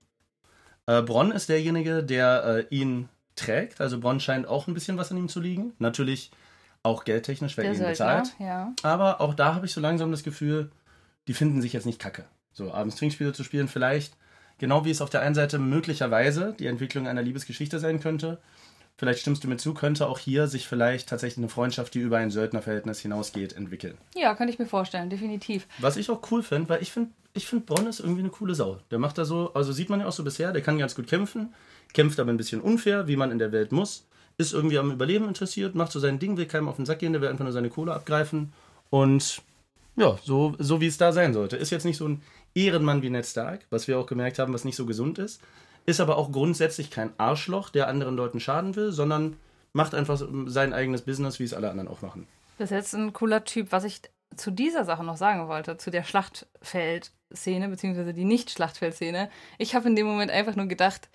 Äh, Bronn ist derjenige, der äh, ihn trägt, also Bronn scheint auch ein bisschen was an ihm zu liegen. Natürlich auch geldtechnisch, wer Der ihn bezahlt. ja. Aber auch da habe ich so langsam das Gefühl, die finden sich jetzt nicht kacke. So, abends Trinkspiele zu spielen, vielleicht, genau wie es auf der einen Seite möglicherweise die Entwicklung einer Liebesgeschichte sein könnte. Vielleicht stimmst du mir zu, könnte auch hier sich vielleicht tatsächlich eine Freundschaft, die über ein Söldnerverhältnis hinausgeht, entwickeln. Ja, kann ich mir vorstellen, definitiv. Was ich auch cool finde, weil ich finde, ich finde Bronn ist irgendwie eine coole Sau. Der macht da so, also sieht man ja auch so bisher, der kann ganz gut kämpfen, kämpft aber ein bisschen unfair, wie man in der Welt muss, ist irgendwie am Überleben interessiert, macht so sein Ding, will keinem auf den Sack gehen, der will einfach nur seine Kohle abgreifen und ja, so, so wie es da sein sollte. Ist jetzt nicht so ein Ehrenmann wie Ned Stark, was wir auch gemerkt haben, was nicht so gesund ist, ist aber auch grundsätzlich kein Arschloch, der anderen Leuten schaden will, sondern macht einfach sein eigenes Business, wie es alle anderen auch machen. Das ist jetzt ein cooler Typ. Was ich zu dieser Sache noch sagen wollte, zu der Schlachtfeld-Szene, beziehungsweise die Nicht-Schlachtfeld-Szene. Ich habe in dem Moment einfach nur gedacht,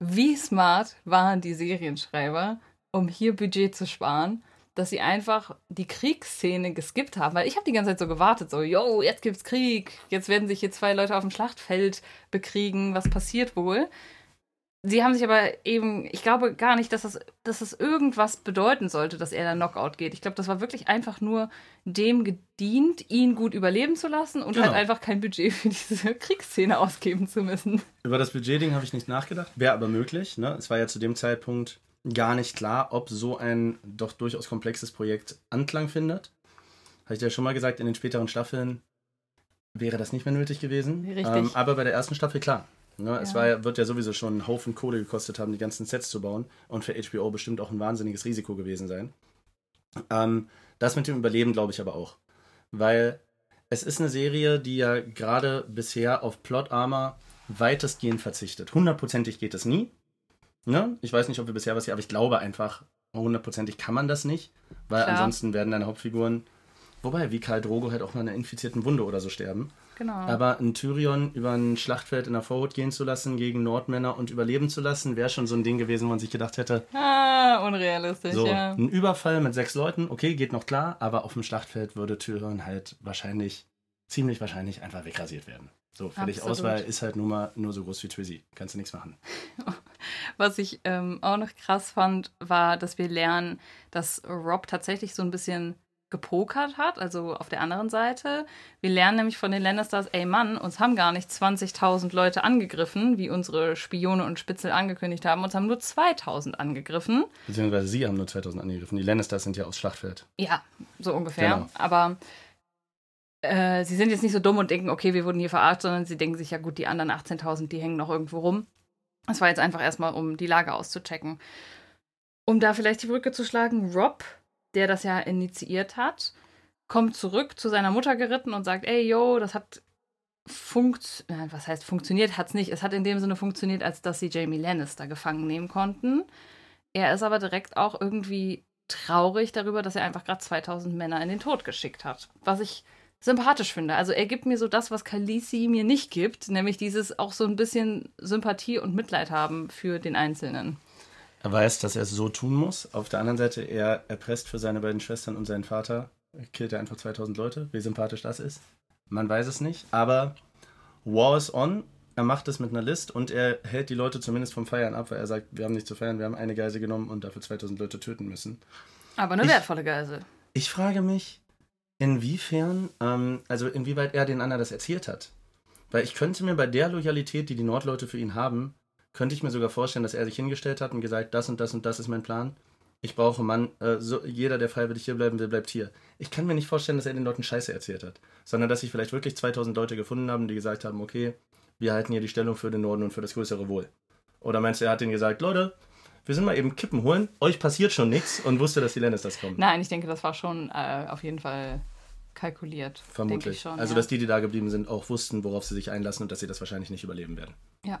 wie smart waren die Serienschreiber, um hier Budget zu sparen, dass sie einfach die Kriegsszene geskippt haben. Weil ich habe die ganze Zeit so gewartet, so, yo, jetzt gibt's Krieg, jetzt werden sich hier zwei Leute auf dem Schlachtfeld bekriegen, was passiert wohl? Sie haben sich aber eben, ich glaube gar nicht, dass das, dass das irgendwas bedeuten sollte, dass er dann Knockout geht. Ich glaube, das war wirklich einfach nur dem gedient, ihn gut überleben zu lassen und Genau. halt einfach kein Budget für diese Kriegsszene ausgeben zu müssen. Über das Budgetding habe ich nicht nachgedacht. Wäre aber möglich. Ne? Es war ja zu dem Zeitpunkt gar nicht klar, ob so ein doch durchaus komplexes Projekt Anklang findet. Habe ich dir ja schon mal gesagt, in den späteren Staffeln wäre das nicht mehr nötig gewesen. Richtig. Ähm, aber bei der ersten Staffel klar. Ne? Es Ja. war, ja- wird ja sowieso schon einen Haufen Kohle gekostet haben, die ganzen Sets zu bauen. Und für HBO bestimmt auch ein wahnsinniges Risiko gewesen sein. Ähm, das mit dem Überleben glaube ich aber auch. Weil es ist eine Serie, die ja gerade bisher auf Plot Armor weitestgehend verzichtet. Hundertprozentig geht es nie. Ne? Ich weiß nicht, ob wir bisher was hier, aber ich glaube einfach, hundertprozentig kann man das nicht, weil Klar. ansonsten werden deine Hauptfiguren, wobei wie Karl Drogo halt auch mal einer infizierten Wunde oder so sterben. Genau. Aber ein Tyrion über ein Schlachtfeld in der Vorhut gehen zu lassen, gegen Nordmänner und überleben zu lassen, wäre schon so ein Ding gewesen, wo man sich gedacht hätte, Ah, unrealistisch, so, ja. ein Überfall mit sechs Leuten, okay, geht noch klar, aber auf dem Schlachtfeld würde Tyrion halt wahrscheinlich, ziemlich wahrscheinlich einfach wegrasiert werden. So, fertig Absolut. aus, weil ist halt nur mal nur so groß wie Trizzy. Kannst du nichts machen. Was ich ähm, auch noch krass fand, war, dass wir lernen, dass Rob tatsächlich so ein bisschen gepokert hat, also auf der anderen Seite. Wir lernen nämlich von den Lannisters, ey Mann, uns haben gar nicht 20.000 Leute angegriffen, wie unsere Spione und Spitzel angekündigt haben, uns haben nur 2.000 angegriffen. Beziehungsweise sie haben nur 2000 angegriffen. Die Lannisters sind ja aus Schlachtfeld. Ja, so ungefähr. Genau. Aber äh, sie sind jetzt nicht so dumm und denken, okay, wir wurden hier verarscht, sondern sie denken sich, ja gut, die anderen 18.000, die hängen noch irgendwo rum. Das war jetzt einfach erstmal, um die Lage auszuchecken. Um da vielleicht die Brücke zu schlagen, Rob, der das ja initiiert hat, kommt zurück zu seiner Mutter geritten und sagt, ey, yo, das hat funkt, was heißt funktioniert, hat's nicht. Es hat in dem Sinne funktioniert, als dass sie Jamie Lannister gefangen nehmen konnten. Er ist aber direkt auch irgendwie traurig darüber, dass er einfach gerade 2000 Männer in den Tod geschickt hat. Was ich sympathisch finde. Also er gibt mir so das, was Khaleesi mir nicht gibt, nämlich dieses auch so ein bisschen Sympathie und Mitleid haben für den Einzelnen. Er weiß, dass er es so tun muss. Auf der anderen Seite, er erpresst für seine beiden Schwestern und seinen Vater, killt er einfach 2000 Leute. Wie sympathisch das ist, man weiß es nicht. Aber War is on. Er macht es mit einer List und er hält die Leute zumindest vom Feiern ab, weil er sagt, wir haben nicht zu feiern, wir haben eine Geise genommen und dafür 2000 Leute töten müssen. Aber eine Ich- wertvolle Geisel. Ich frage mich, inwiefern, ähm, also inwieweit er den anderen das erzählt hat. Weil ich könnte mir bei der Loyalität, die die Nordleute für ihn haben, könnte ich mir sogar vorstellen, dass er sich hingestellt hat und gesagt, das und das und das ist mein Plan. Ich brauche Mann, äh, so, jeder, der freiwillig hier bleiben will, bleibt hier. Ich kann mir nicht vorstellen, dass er den Leuten Scheiße erzählt hat, sondern dass sich vielleicht wirklich 2000 Leute gefunden haben, die gesagt haben, okay, wir halten hier die Stellung für den Norden und für das größere Wohl. Oder meinst du, er hat denen gesagt, Leute, wir sind mal eben Kippen holen, euch passiert schon nichts und wusste, dass die Lannisters kommen. Nein, ich denke, das war schon äh, auf jeden Fall kalkuliert. Vermutlich. ich schon, also, ja. dass die, die da geblieben sind, auch wussten, worauf sie sich einlassen und dass sie das wahrscheinlich nicht überleben werden. Ja.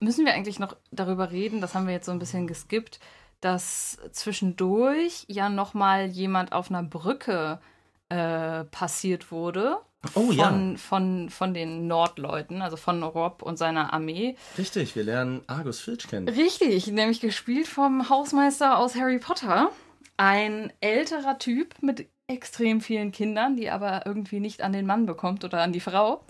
Müssen wir eigentlich noch darüber reden, das haben wir jetzt so ein bisschen geskippt, dass zwischendurch ja nochmal jemand auf einer Brücke äh, passiert wurde. Oh, von, ja. Von, von den Nordleuten, also von Rob und seiner Armee. Richtig, wir lernen Argus Filch kennen. Richtig, nämlich gespielt vom Hausmeister aus Harry Potter. Ein älterer Typ mit extrem vielen Kindern, die aber irgendwie nicht an den Mann bekommt oder an die Frau.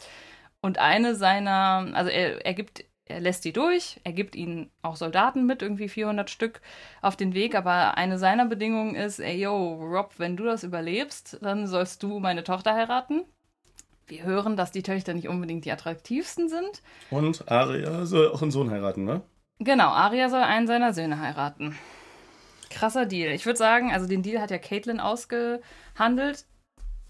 Und eine seiner, also er, er gibt, er lässt die durch, er gibt ihnen auch Soldaten mit, irgendwie 400 Stück auf den Weg, aber eine seiner Bedingungen ist, ey yo, Rob, wenn du das überlebst, dann sollst du meine Tochter heiraten. Wir hören, dass die Töchter nicht unbedingt die attraktivsten sind. Und Arya soll auch einen Sohn heiraten, ne? Genau, Arya soll einen seiner Söhne heiraten. Krasser Deal. Ich würde sagen, also den Deal hat ja Caitlin ausgehandelt.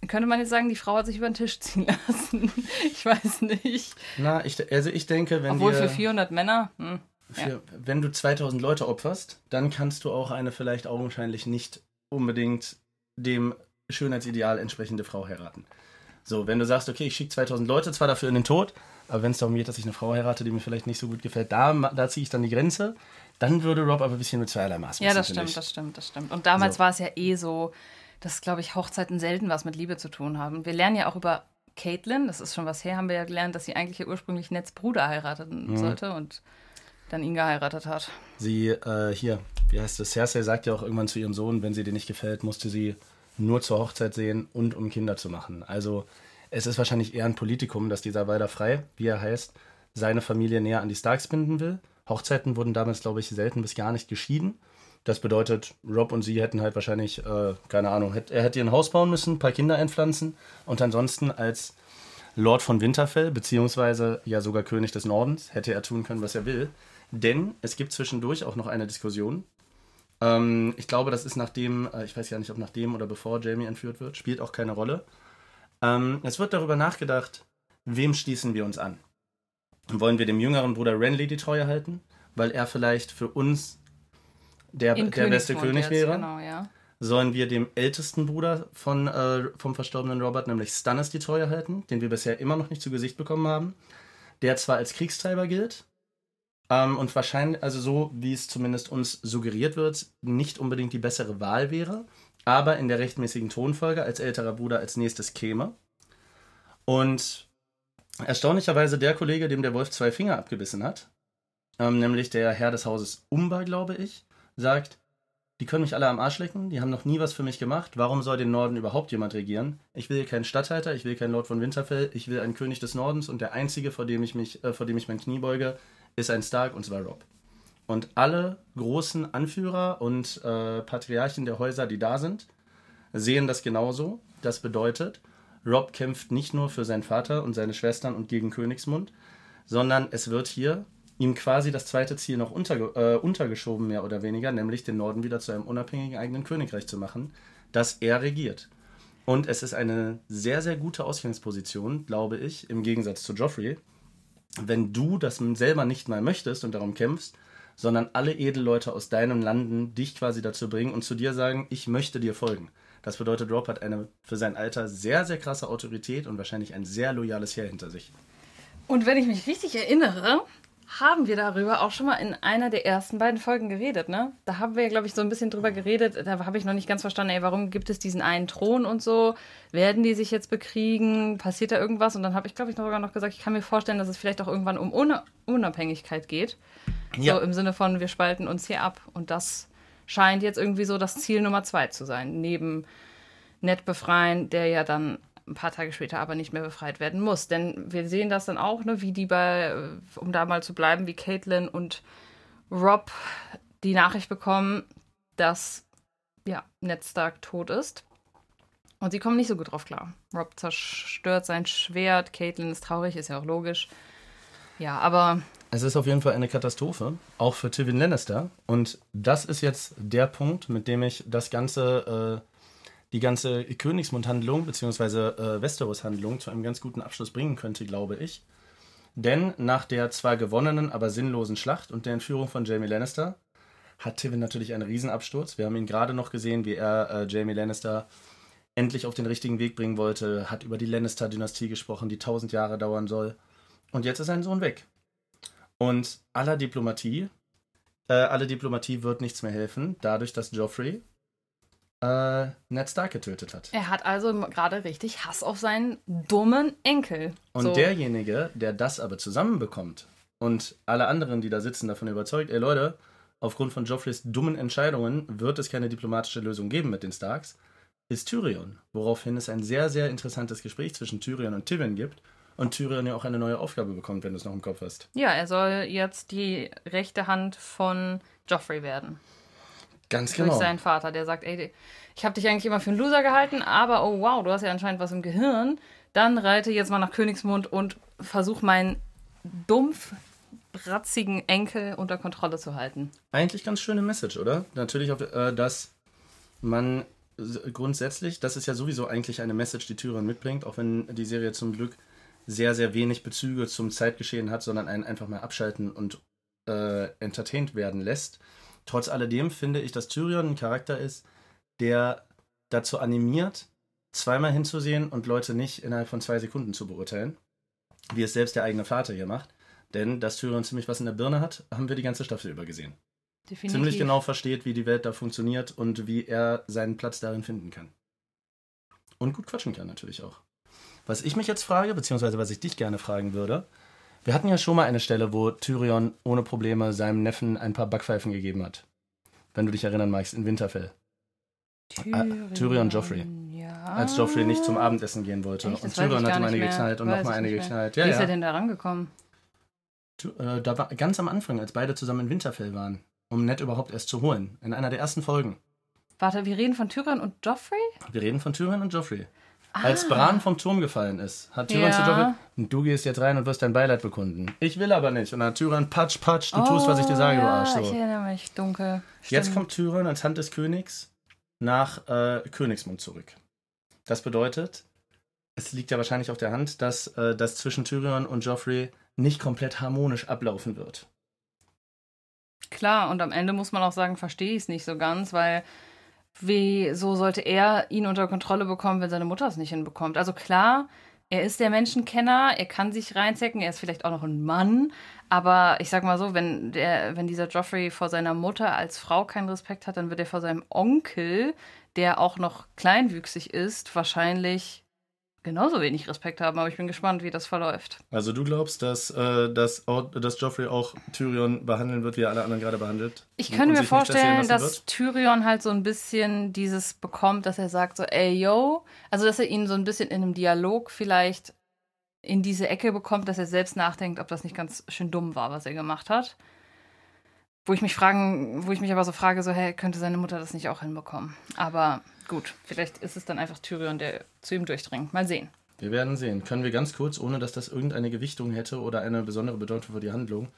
Könnte man jetzt sagen, die Frau hat sich über den Tisch ziehen lassen. ich weiß nicht. Na, ich, also ich denke, wenn Obwohl für 400 Männer. Hm. für, wenn du 2000 Leute opferst, dann kannst du auch eine vielleicht augenscheinlich nicht unbedingt dem Schönheitsideal entsprechende Frau heiraten. So, wenn du sagst, okay, ich schicke 2000 Leute zwar dafür in den Tod, aber wenn es darum geht, dass ich eine Frau heirate, die mir vielleicht nicht so gut gefällt, da, da ziehe ich dann die Grenze. Dann würde Rob aber ein bisschen mit zweierlei Maß Ja, messen, das finde stimmt, das stimmt, das stimmt. Und damals So. war es ja eh so, dass, glaube ich, Hochzeiten selten was mit Liebe zu tun haben. Wir lernen ja auch über Caitlin, das ist schon was her, haben wir ja gelernt, dass sie eigentlich ja ursprünglich Neds Bruder heiraten Mhm. sollte und dann ihn geheiratet hat. Sie, äh, hier, wie heißt es? Cersei sagt ja auch irgendwann zu ihrem Sohn, wenn sie dir nicht gefällt, musste sie nur zur Hochzeit sehen und um Kinder zu machen. Also es ist wahrscheinlich eher ein Politikum, dass dieser Walder frei, wie er heißt, seine Familie näher an die Starks binden will. Hochzeiten wurden damals, glaube ich, selten bis gar nicht geschieden. Das bedeutet, Rob und sie hätten halt wahrscheinlich, äh, keine Ahnung, hätt, er hätte ihr ein Haus bauen müssen, ein paar Kinder einpflanzen und ansonsten als Lord von Winterfell, beziehungsweise ja sogar König des Nordens, hätte er tun können, was er will. Denn es gibt zwischendurch auch noch eine Diskussion. Ähm, ich glaube, das ist nachdem, äh, ich weiß ja nicht, ob nachdem oder bevor Jamie entführt wird, spielt auch keine Rolle. Ähm, es wird darüber nachgedacht, wem schließen wir uns an? Wollen wir dem jüngeren Bruder Renly die Treue halten, weil er vielleicht für uns der, der beste König wäre? Genau, ja. Sollen wir dem ältesten Bruder von, äh, vom verstorbenen Robert, nämlich Stannis, die Treue halten, den wir bisher immer noch nicht zu Gesicht bekommen haben, der zwar als Kriegstreiber gilt ähm, und wahrscheinlich, also so wie es zumindest uns suggeriert wird, nicht unbedingt die bessere Wahl wäre, aber in der rechtmäßigen Tonfolge als älterer Bruder als nächstes käme. Und erstaunlicherweise der Kollege, dem der Wolf zwei Finger abgebissen hat, ähm, nämlich der Herr des Hauses Umba, glaube ich, sagt, die können mich alle am Arsch lecken, die haben noch nie was für mich gemacht. Warum soll den Norden überhaupt jemand regieren? Ich will keinen Statthalter, ich will keinen Lord von Winterfell, ich will einen König des Nordens und der einzige, vor dem ich mich, äh, vor dem ich mein Knie beuge, ist ein Stark und zwar Rob. Und alle großen Anführer und äh, Patriarchen der Häuser, die da sind, sehen das genauso. Das bedeutet, Rob kämpft nicht nur für seinen Vater und seine Schwestern und gegen Königsmund, sondern es wird hier ihm quasi das zweite Ziel noch unterge äh, untergeschoben, mehr oder weniger, nämlich den Norden wieder zu einem unabhängigen eigenen Königreich zu machen, das er regiert. Und es ist eine sehr, sehr gute Ausgangsposition, glaube ich, im Gegensatz zu Joffrey, wenn du das selber nicht mal möchtest und darum kämpfst, sondern alle Edelleute aus deinem Landen dich quasi dazu bringen und zu dir sagen, ich möchte dir folgen. Das bedeutet, Rob hat eine für sein Alter sehr, sehr krasse Autorität und wahrscheinlich ein sehr loyales Heer hinter sich. Und wenn ich mich richtig erinnere, haben wir darüber auch schon mal in einer der ersten beiden Folgen geredet, ne? Da haben wir, glaube ich, so ein bisschen drüber geredet. Da habe ich noch nicht ganz verstanden, ey, warum gibt es diesen einen Thron und so? Werden die sich jetzt bekriegen? Passiert da irgendwas? Und dann habe ich, glaube ich, sogar noch gesagt, ich kann mir vorstellen, dass es vielleicht auch irgendwann um Una Unabhängigkeit geht. Ja. So im Sinne von, wir spalten uns hier ab. Und das scheint jetzt irgendwie so das Ziel Nummer zwei zu sein. Neben Ned befreien, der ja dann ein paar Tage später aber nicht mehr befreit werden muss. Denn wir sehen das dann auch, ne, wie die bei, äh, um da mal zu bleiben, wie Caitlin und Rob die Nachricht bekommen, dass ja, Ned Stark tot ist. Und sie kommen nicht so gut drauf klar. Rob zerstört sein Schwert, Caitlin ist traurig, ist ja auch logisch. Ja, aber Es ist auf jeden Fall eine Katastrophe, auch für Tywin Lannister. Und das ist jetzt der Punkt, mit dem ich das ganze, äh, die ganze Königsmund-Handlung bzw. Äh, Westeros-Handlung zu einem ganz guten Abschluss bringen könnte, glaube ich. Denn nach der zwar gewonnenen, aber sinnlosen Schlacht und der Entführung von Jamie Lannister hat Tywin natürlich einen Riesenabsturz. Wir haben ihn gerade noch gesehen, wie er äh, Jamie Lannister endlich auf den richtigen Weg bringen wollte, hat über die Lannister-Dynastie gesprochen, die tausend Jahre dauern soll. Und jetzt ist sein Sohn weg. Und aller Diplomatie, äh, alle Diplomatie wird nichts mehr helfen, dadurch, dass Joffrey äh, Ned Stark getötet hat. er hat also gerade richtig Hass auf seinen dummen Enkel. Und so. derjenige, der das aber zusammenbekommt und alle anderen, die da sitzen, davon überzeugt, ey Leute, aufgrund von Joffreys dummen Entscheidungen wird es keine diplomatische Lösung geben mit den Starks, ist Tyrion. Woraufhin es ein sehr, sehr interessantes Gespräch zwischen Tyrion und Tywin gibt und Tyrion ja auch eine neue Aufgabe bekommt, wenn du es noch im Kopf hast. Ja, er soll jetzt die rechte Hand von Joffrey werden. Ganz Durch genau. seinen Vater, der sagt, ey, ich habe dich eigentlich immer für einen Loser gehalten, aber oh wow, du hast ja anscheinend was im Gehirn. Dann reite jetzt mal nach Königsmund und versuch meinen dumpf bratzigen Enkel unter Kontrolle zu halten. Eigentlich ganz schöne Message, oder? Natürlich, auch, äh, dass man grundsätzlich, das ist ja sowieso eigentlich eine Message, die Tyrion mitbringt, auch wenn die Serie zum Glück sehr, sehr wenig Bezüge zum Zeitgeschehen hat, sondern einen einfach mal abschalten und äh, entertained werden lässt. Trotz alledem finde ich, dass Tyrion ein Charakter ist, der dazu animiert, zweimal hinzusehen und Leute nicht innerhalb von zwei Sekunden zu beurteilen, wie es selbst der eigene Vater hier macht. Denn dass Tyrion ziemlich was in der Birne hat, haben wir die ganze Staffel über gesehen Definitiv. ziemlich genau versteht, wie die Welt da funktioniert und wie er seinen Platz darin finden kann. Und gut quatschen kann natürlich auch. Was ich mich jetzt frage, beziehungsweise was ich dich gerne fragen würde, wir hatten ja schon mal eine Stelle, wo Tyrion ohne Probleme seinem Neffen ein paar Backpfeifen gegeben hat. Wenn du dich erinnern magst, in Winterfell. Tyrion, Tyrion Joffrey. Ja. Als Joffrey nicht zum Abendessen gehen wollte. Ah. Echt? und Tyrion hat ihm eine geknallt und nochmal eine geknallt. Ja, Wie ist ja. er denn da rangekommen? Äh, da war ganz am Anfang, als beide zusammen in Winterfell waren, um Ned überhaupt erst zu holen. In einer der ersten Folgen. Warte, wir reden von Tyrion und Joffrey? Wir reden von Tyrion und Joffrey. Als Bran vom Turm gefallen ist, hat Tyrion Ah. Ja. zu Joffrey, "Und du gehst jetzt rein und wirst dein Beileid bekunden. Ich will aber nicht. Und dann hat Tyrion, patsch, patsch, du tust, was ich dir sage, du Oh, ja, Arsch. Ich So. erinnere mich dunkel. Jetzt Stimmt. kommt Tyrion als Hand des Königs nach äh, Königsmund zurück. Das bedeutet, es liegt ja wahrscheinlich auf der Hand, dass äh, das zwischen Tyrion und Joffrey nicht komplett harmonisch ablaufen wird. Klar, und am Ende muss man auch sagen, verstehe ich es nicht so ganz, weil wieso sollte er ihn unter Kontrolle bekommen, wenn seine Mutter es nicht hinbekommt? Also klar, er ist der Menschenkenner, er kann sich reinzecken, er ist vielleicht auch noch ein Mann, aber ich sag mal so, wenn, der, wenn dieser Joffrey vor seiner Mutter als Frau keinen Respekt hat, dann wird er vor seinem Onkel, der auch noch kleinwüchsig ist, wahrscheinlich genauso wenig Respekt haben, aber ich bin gespannt, wie das verläuft. Also du glaubst, dass, äh, dass, dass Joffrey auch Tyrion behandeln wird, wie er alle anderen gerade behandelt? Ich könnte mir vorstellen, dass wird? Tyrion halt so ein bisschen dieses bekommt, dass er sagt so, ey, yo, also dass er ihn so ein bisschen in einem Dialog vielleicht in diese Ecke bekommt, dass er selbst nachdenkt, ob das nicht ganz schön dumm war, was er gemacht hat. Wo ich mich fragen, wo ich mich aber so frage, so, hey, könnte seine Mutter das nicht auch hinbekommen? Aber gut, vielleicht ist es dann einfach Tyrion, der zu ihm durchdringt. Mal sehen. Wir werden sehen. Können wir ganz kurz, ohne dass das irgendeine Gewichtung hätte oder eine besondere Bedeutung für die Handlung,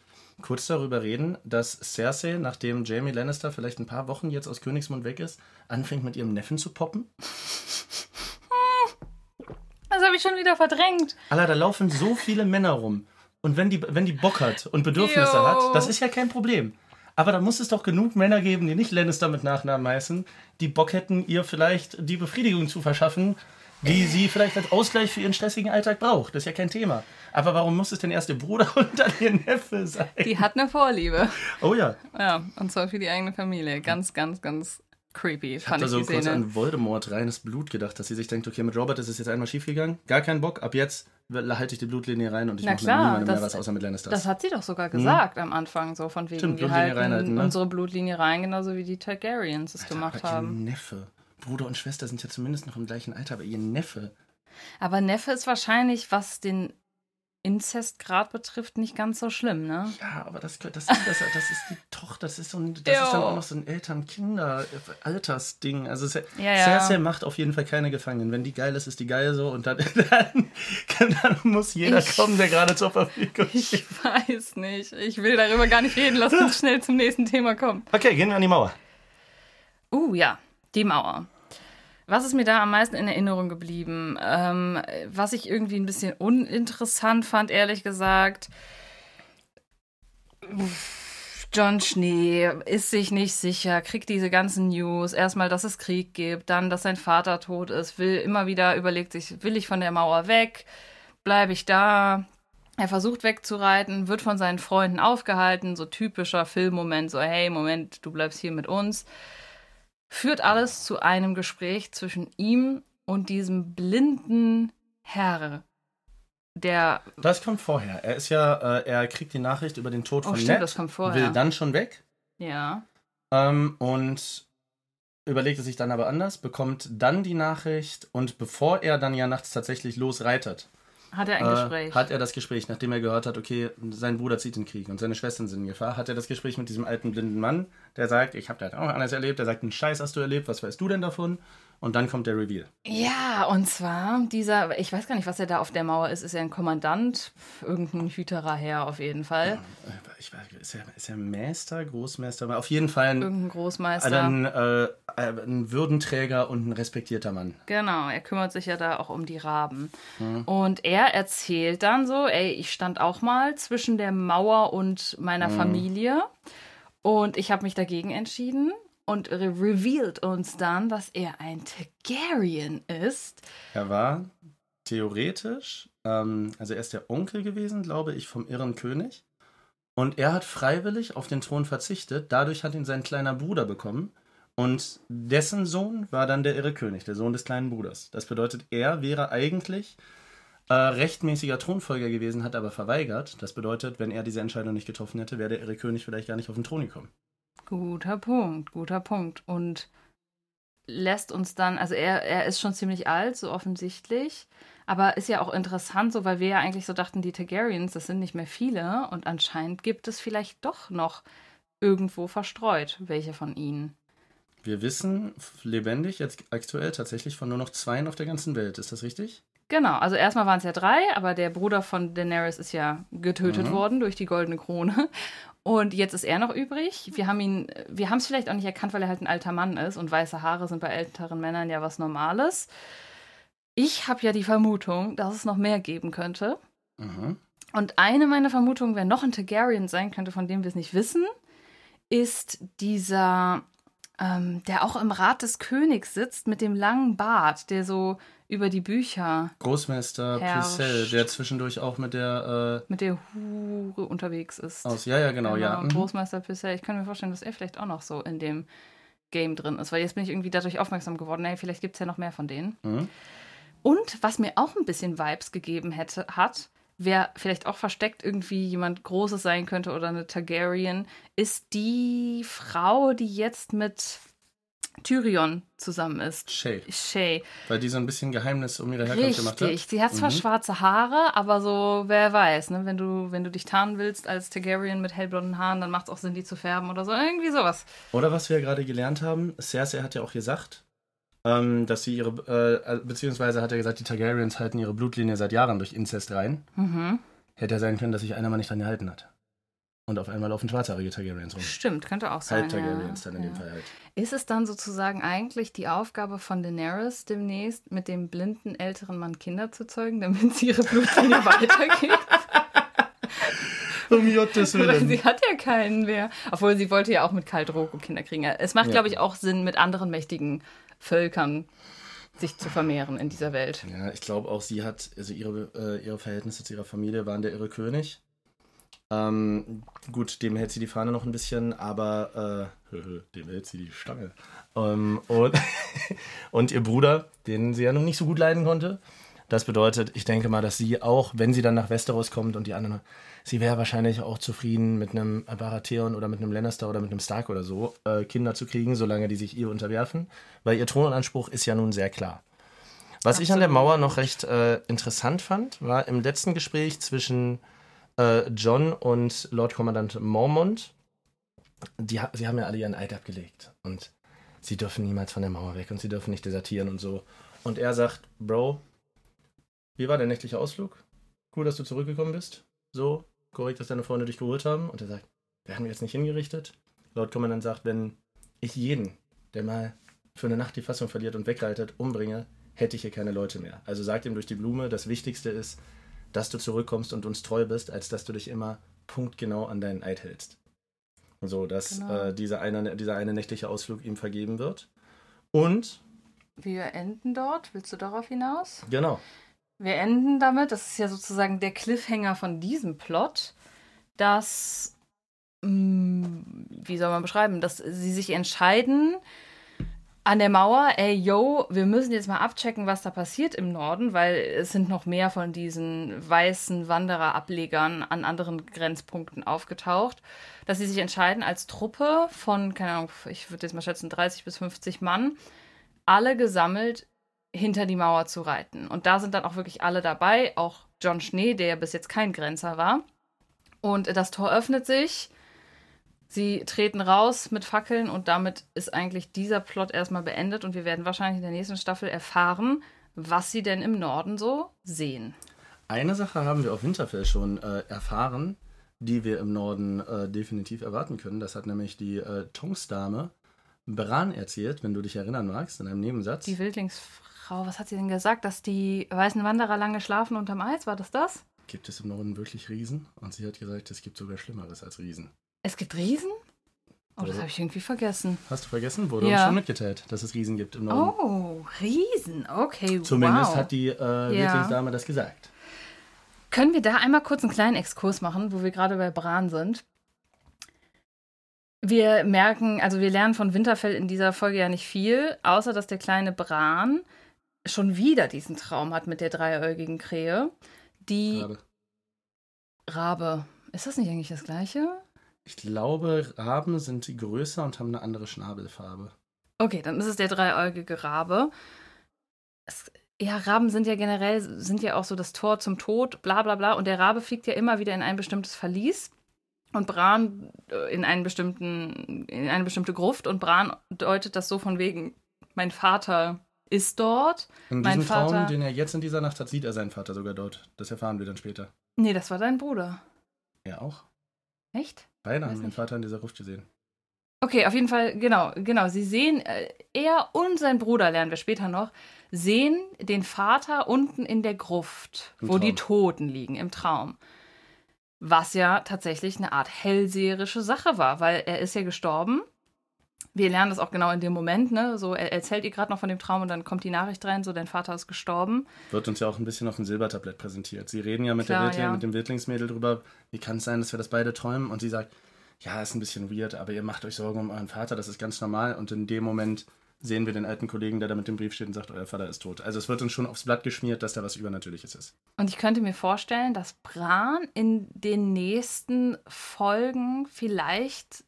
kurz darüber reden, dass Cersei, nachdem Jamie Lannister vielleicht ein paar Wochen jetzt aus Königsmund weg ist, anfängt mit ihrem Neffen zu poppen? Das habe ich schon wieder verdrängt. Alter, da laufen so viele Männer rum. Und wenn die, wenn die Bock hat und Bedürfnisse Yo. hat, das ist ja kein Problem. Aber da muss es doch genug Männer geben, die nicht Lannister mit Nachnamen heißen, die Bock hätten, ihr vielleicht die Befriedigung zu verschaffen, die sie vielleicht als Ausgleich für ihren stressigen Alltag braucht. Das ist ja kein Thema. Aber warum muss es denn erst ihr Bruder und dann ihr Neffe sein? Die hat eine Vorliebe. Oh ja. Ja, und zwar für die eigene Familie. Ganz, ganz, ganz creepy. Ich habe da so kurz an Voldemort reines Blut gedacht, dass sie sich denkt, okay, mit Robert ist es jetzt einmal schiefgegangen. Gar keinen Bock. Ab jetzt halte ich die Blutlinie rein und ich mache mit niemandem mehr was außer mit Lannister. Das hat sie doch sogar gesagt hm? am Anfang, so von wegen, Stimmt, wir halten reinhalten, ne? unsere Blutlinie rein, genauso wie die Targaryens es Alter, gemacht aber haben. Ihr Neffe. Bruder und Schwester sind ja zumindest noch im gleichen Alter, aber ihr Neffe. Aber Neffe ist wahrscheinlich, was den Inzestgrad betrifft, nicht ganz so schlimm, ne? Ja, aber das, das, das, das, das ist die Tochter, das ist so ein, das ist dann auch noch so ein Eltern-Kinder-Altersding. Also ja, ja. Cersei macht auf jeden Fall keine Gefangenen. Wenn die geil ist, ist die geil so und dann, dann, dann muss jeder ich, kommen, der gerade zur Verfügung steht. Ich weiß nicht. Ich will darüber gar nicht reden. Lass uns schnell zum nächsten Thema kommen. Okay, gehen wir an die Mauer. Uh, ja, die Mauer. Was ist mir da am meisten in Erinnerung geblieben? Ähm, was ich irgendwie ein bisschen uninteressant fand, ehrlich gesagt. John Schnee ist sich nicht sicher, kriegt diese ganzen News. Erstmal, dass es Krieg gibt, dann, dass sein Vater tot ist, will immer wieder überlegt sich, will ich von der Mauer weg? Bleibe ich da? Er versucht wegzureiten, wird von seinen Freunden aufgehalten, so typischer Filmmoment, so hey, Moment, du bleibst hier mit uns führt alles zu einem Gespräch zwischen ihm und diesem blinden Herr. Der das kommt vorher. Er ist ja, äh, er kriegt die Nachricht über den Tod oh, von stimmt, Ned, das kommt vorher. will dann schon weg. Ja. Ähm, und überlegt es sich dann aber anders, bekommt dann die Nachricht und bevor er dann ja nachts tatsächlich losreitet, hat er ein äh, Gespräch? Hat er das Gespräch, nachdem er gehört hat, okay, sein Bruder zieht in den Krieg und seine Schwestern sind in Gefahr, hat er das Gespräch mit diesem alten blinden Mann, der sagt, ich habe das auch anders erlebt, der sagt, einen Scheiß hast du erlebt, was weißt du denn davon? Und dann kommt der Reveal. Ja, und zwar dieser, ich weiß gar nicht, was er da auf der Mauer ist. Ist er ein Kommandant? Irgendein Hüterer Herr auf jeden Fall. Ich weiß, ist er, ist er Meister, Großmeister? Auf jeden Fall ein, Irgendein Großmeister. Ein, äh, ein Würdenträger und ein respektierter Mann. Genau, er kümmert sich ja da auch um die Raben. Mhm. Und er erzählt dann so, ey, ich stand auch mal zwischen der Mauer und meiner mhm. Familie. Und ich habe mich dagegen entschieden und revealed uns dann, dass er ein Targaryen ist. Er war theoretisch, ähm, also er ist der Onkel gewesen, glaube ich, vom irren König. Und er hat freiwillig auf den Thron verzichtet. Dadurch hat ihn sein kleiner Bruder bekommen. Und dessen Sohn war dann der irre König, der Sohn des kleinen Bruders. Das bedeutet, er wäre eigentlich äh, rechtmäßiger Thronfolger gewesen, hat aber verweigert. Das bedeutet, wenn er diese Entscheidung nicht getroffen hätte, wäre der irre König vielleicht gar nicht auf den Thron gekommen. Guter Punkt, guter Punkt. Und lässt uns dann, also er, er ist schon ziemlich alt, so offensichtlich. Aber ist ja auch interessant, so weil wir ja eigentlich so dachten, die Targaryens, das sind nicht mehr viele. Und anscheinend gibt es vielleicht doch noch irgendwo verstreut, welche von ihnen. Wir wissen lebendig jetzt aktuell tatsächlich von nur noch zweien auf der ganzen Welt. Ist das richtig? Genau, also erstmal waren es ja drei, aber der Bruder von Daenerys ist ja getötet mhm. worden durch die goldene Krone. Und jetzt ist er noch übrig. Wir haben ihn, wir haben es vielleicht auch nicht erkannt, weil er halt ein alter Mann ist und weiße Haare sind bei älteren Männern ja was Normales. Ich habe ja die Vermutung, dass es noch mehr geben könnte. Mhm. Und eine meiner Vermutungen, wer noch ein Targaryen sein könnte, von dem wir es nicht wissen, ist dieser, ähm, der auch im Rat des Königs sitzt mit dem langen Bart, der so über die Bücher Großmeister Herrscht. Picel, der zwischendurch auch mit der mit der Hure unterwegs ist. äh, aus. Ja, ja, genau, ja. Mhm. Großmeister Pissell. Ich kann mir vorstellen, dass er vielleicht auch noch so in dem Game drin ist, weil jetzt bin ich irgendwie dadurch aufmerksam geworden. Hey, vielleicht gibt es ja noch mehr von denen. Mhm. Und was mir auch ein bisschen Vibes gegeben hätte, hat, wer vielleicht auch versteckt irgendwie jemand Großes sein könnte oder eine Targaryen, ist die Frau, die jetzt mit Tyrion zusammen ist. Shay. Shay. Weil die so ein bisschen Geheimnis um ihre Herkunft gemacht Richtig. hat. Sie hat zwar Mhm. schwarze Haare, aber so, wer weiß, ne? Wenn du, wenn du dich tarnen willst als Targaryen mit hellblonden Haaren, dann macht es auch Sinn, die zu färben oder so. Irgendwie sowas. Oder was wir ja gerade gelernt haben, Cersei hat ja auch gesagt, ähm, dass sie ihre, äh, beziehungsweise hat er gesagt, die Targaryens halten ihre Blutlinie seit Jahren durch Inzest rein. Mhm. Hätte ja sein können, dass sich einer mal nicht dran gehalten hat. Und auf einmal laufen schwarzhaarige Targaryens rum. Stimmt, könnte auch sein. Halb Targaryens ja. dann in dem ja. Fall halt. Ist es dann sozusagen eigentlich die Aufgabe von Daenerys demnächst, mit dem blinden älteren Mann Kinder zu zeugen, damit sie ihre Blutlinie weitergeht? Um Gottes Weil sie hat ja keinen mehr. Obwohl sie wollte ja auch mit Khal Drogo Kinder kriegen. Es macht, Ja. glaube ich, auch Sinn, mit anderen mächtigen Völkern sich zu vermehren in dieser Welt. Ja, ich glaube auch, sie hat, also ihre, äh, ihre Verhältnisse zu ihrer Familie waren der irre König. Ähm, gut, dem hält sie die Fahne noch ein bisschen, aber äh, dem hält sie die Stange. Ähm, und, und ihr Bruder, den sie ja noch nicht so gut leiden konnte. Das bedeutet, ich denke mal, dass sie auch, wenn sie dann nach Westeros kommt und die anderen, sie wäre wahrscheinlich auch zufrieden mit einem Baratheon oder mit einem Lannister oder mit einem Stark oder so, äh, Kinder zu kriegen, solange die sich ihr unterwerfen. Weil ihr Thronanspruch ist ja nun sehr klar. Was ich an der Absolut. Mauer noch recht äh, interessant fand, war im letzten Gespräch zwischen äh, John und Lord Kommandant Mormont. Die, sie haben ja alle ihren Eid abgelegt und sie dürfen niemals von der Mauer weg und sie dürfen nicht desertieren und so. Und er sagt, Bro, wie war der nächtliche Ausflug? Cool, dass du zurückgekommen bist. So, korrekt, dass deine Freunde dich geholt haben. Und er sagt, werden wir jetzt nicht hingerichtet? Lord Kommandant sagt, wenn ich jeden, der mal für eine Nacht die Fassung verliert und wegreitet, umbringe, hätte ich hier keine Leute mehr. Also sagt ihm durch die Blume, das Wichtigste ist, dass du zurückkommst und uns treu bist, als dass du dich immer punktgenau an deinen Eid hältst. So, dass Genau. äh, dieser, eine, dieser eine nächtliche Ausflug ihm vergeben wird. Und, Wir enden dort. Willst du darauf hinaus? genau, Wir enden damit, das ist ja sozusagen der Cliffhanger von diesem Plot, dass, mh, wie soll man beschreiben, dass sie sich entscheiden an der Mauer, ey, yo, wir müssen jetzt mal abchecken, was da passiert im Norden, weil es sind noch mehr von diesen weißen Wandererablegern an anderen Grenzpunkten aufgetaucht, dass sie sich entscheiden, als Truppe von, keine Ahnung, ich würde jetzt mal schätzen, 30 bis 50 Mann, alle gesammelt hinter die Mauer zu reiten. Und da sind dann auch wirklich alle dabei, auch John Schnee, der ja bis jetzt kein Grenzer war. Und das Tor öffnet sich. Sie treten raus mit Fackeln und damit ist eigentlich dieser Plot erstmal beendet und wir werden wahrscheinlich in der nächsten Staffel erfahren, was sie denn im Norden so sehen. Eine Sache haben wir auf Winterfell schon äh, erfahren, die wir im Norden äh, definitiv erwarten können. Das hat nämlich die äh, Tonksdame Bran erzählt, wenn du dich erinnern magst, in einem Nebensatz. Die Wildlingsfrau, was hat sie denn gesagt, dass die weißen Wanderer lange schlafen unterm Eis? War das das? Gibt es im Norden wirklich Riesen? Und sie hat gesagt, es gibt sogar Schlimmeres als Riesen. Es gibt Riesen? Oh, das habe ich irgendwie vergessen. Hast du vergessen? Wurde Ja. uns schon mitgeteilt, dass es Riesen gibt im Norden. Oh, Riesen. Okay, Zumindest wow. hat die äh, Wildlingsdame das gesagt. Können wir da einmal kurz einen kleinen Exkurs machen, wo wir gerade bei Bran sind? Wir merken, also wir lernen von Winterfell in dieser Folge ja nicht viel, außer dass der kleine Bran schon wieder diesen Traum hat mit der dreiäugigen Krähe. Die Rabe. Rabe. Ist das nicht eigentlich das gleiche? Ich glaube, Raben sind größer und haben eine andere Schnabelfarbe. Okay, dann ist es der dreieugige Rabe. Es, ja, Raben sind ja generell, sind ja auch so das Tor zum Tod, bla bla bla. Und der Rabe fliegt ja immer wieder in ein bestimmtes Verlies und Bran äh, in einen bestimmten, in eine bestimmte Gruft und Bran deutet das so von wegen, mein Vater ist dort. In diesem Traum, Vater- den er jetzt in dieser Nacht hat, sieht er seinen Vater sogar dort. Das erfahren wir dann später. Nee, das war dein Bruder. Er auch. Echt? Beide haben den. Vater in dieser Gruft gesehen. Okay, auf jeden Fall, genau, genau. Sie sehen, äh, er und sein Bruder lernen wir später noch, sehen den Vater unten in der Gruft, Im wo die Traum. Toten liegen, im Traum. Was ja tatsächlich eine Art hellseherische Sache war, weil er ist ja gestorben. Wir lernen das auch genau in dem Moment, ne? So, er erzählt ihr gerade noch von dem Traum und dann kommt die Nachricht rein, so, dein Vater ist gestorben. Wird uns ja auch ein bisschen auf dem Silbertablett präsentiert. Sie reden ja mit, Klar, der Wildling, ja. mit dem Wildlingsmädel drüber, wie kann es sein, dass wir das beide träumen? Und sie sagt, ja, ist ein bisschen weird, aber ihr macht euch Sorgen um euren Vater, das ist ganz normal. Und in dem Moment sehen wir den alten Kollegen, der da mit dem Brief steht und sagt, euer Vater ist tot. Also es wird uns schon aufs Blatt geschmiert, dass da was Übernatürliches ist. Und ich könnte mir vorstellen, dass Bran in den nächsten Folgen vielleicht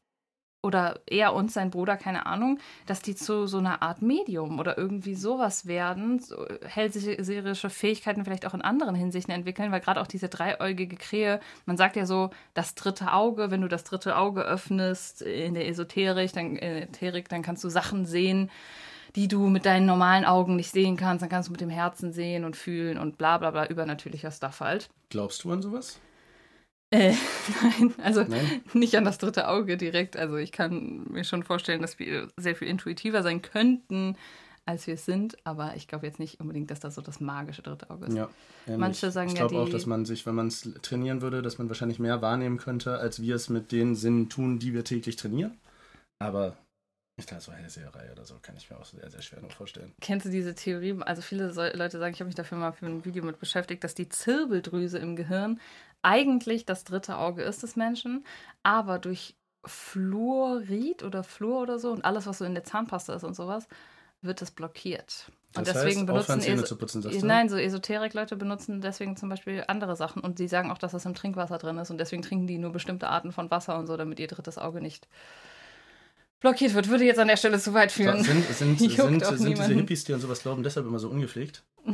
oder er und sein Bruder, keine Ahnung, dass die zu so einer Art Medium oder irgendwie sowas werden, so hellseherische Fähigkeiten vielleicht auch in anderen Hinsichten entwickeln, weil gerade auch diese dreieugige Krähe, man sagt ja so, das dritte Auge, wenn du das dritte Auge öffnest in der Esoterik, dann, äh, Esoterik, dann kannst du Sachen sehen, die du mit deinen normalen Augen nicht sehen kannst, dann kannst du mit dem Herzen sehen und fühlen und bla bla bla, übernatürlicher Stuff halt. Glaubst du an sowas? Äh, nein, also Nein? nicht an das dritte Auge direkt. Also ich kann mir schon vorstellen, dass wir sehr viel intuitiver sein könnten, als wir es sind, aber ich glaube jetzt nicht unbedingt, dass das so das magische dritte Auge ist. Ja. ähnlich. Manche sagen ich ja, glaube auch, dass man sich, wenn man es trainieren würde, dass man wahrscheinlich mehr wahrnehmen könnte, als wir es mit den Sinnen tun, die wir täglich trainieren. Aber ich glaube, so Hellseherei oder so kann ich mir auch sehr, sehr schwer noch vorstellen. Kennst du diese Theorie? Also viele so- Leute sagen, ich habe mich dafür mal für ein Video mit beschäftigt, dass die Zirbeldrüse im Gehirn eigentlich das dritte Auge ist des Menschen, aber durch Fluorid oder Fluor oder so und alles, was so in der Zahnpasta ist und sowas, wird das blockiert. Und Das deswegen heißt, benutzen Zähne zu putzen, sagst? Nein, so Esoterik-Leute benutzen deswegen zum Beispiel andere Sachen und sie sagen auch, dass das im Trinkwasser drin ist und deswegen trinken die nur bestimmte Arten von Wasser und so, damit ihr drittes Auge nicht blockiert wird. Würde jetzt an der Stelle zu weit führen. sind, sind, sind, sind diese. Hippies, die an sowas glauben, deshalb immer so ungepflegt?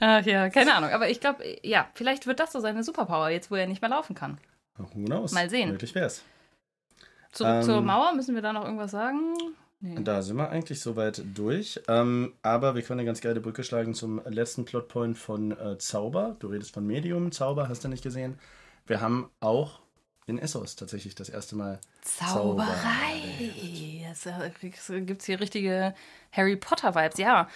Ach ja, keine Ahnung. Aber ich glaube, ja, vielleicht wird das so seine Superpower, jetzt wo er nicht mehr laufen kann. Who knows? Mal sehen. Möglich wär's. Zurück Ähm, zur Mauer, müssen wir da noch irgendwas sagen? Nee. Da sind wir eigentlich soweit durch. Ähm, aber wir können eine ganz geile Brücke schlagen zum letzten Plotpoint von äh, Zauber. Du redest von Medium, Zauber, hast du nicht gesehen. Wir haben auch in Essos tatsächlich das erste Mal Zauberei. Es gibt hier richtige Harry Potter-Vibes. Ja,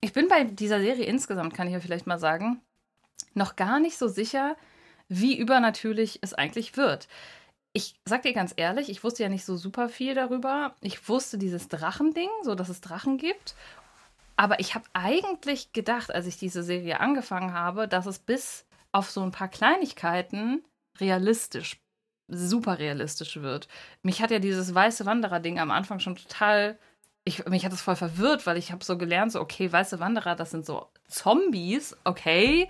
ich bin bei dieser Serie insgesamt, kann ich ja vielleicht mal sagen, noch gar nicht so sicher, wie übernatürlich es eigentlich wird. Ich sag dir ganz ehrlich, ich wusste ja nicht so super viel darüber. Ich wusste dieses Drachending, so dass es Drachen gibt. Aber ich habe eigentlich gedacht, als ich diese Serie angefangen habe, dass es bis auf so ein paar Kleinigkeiten realistisch, super realistisch wird. Mich hat ja dieses weiße Wanderer-Ding am Anfang schon total. Ich, mich hat es voll verwirrt, weil ich habe so gelernt, so, okay, weiße Wanderer, das sind so Zombies, okay,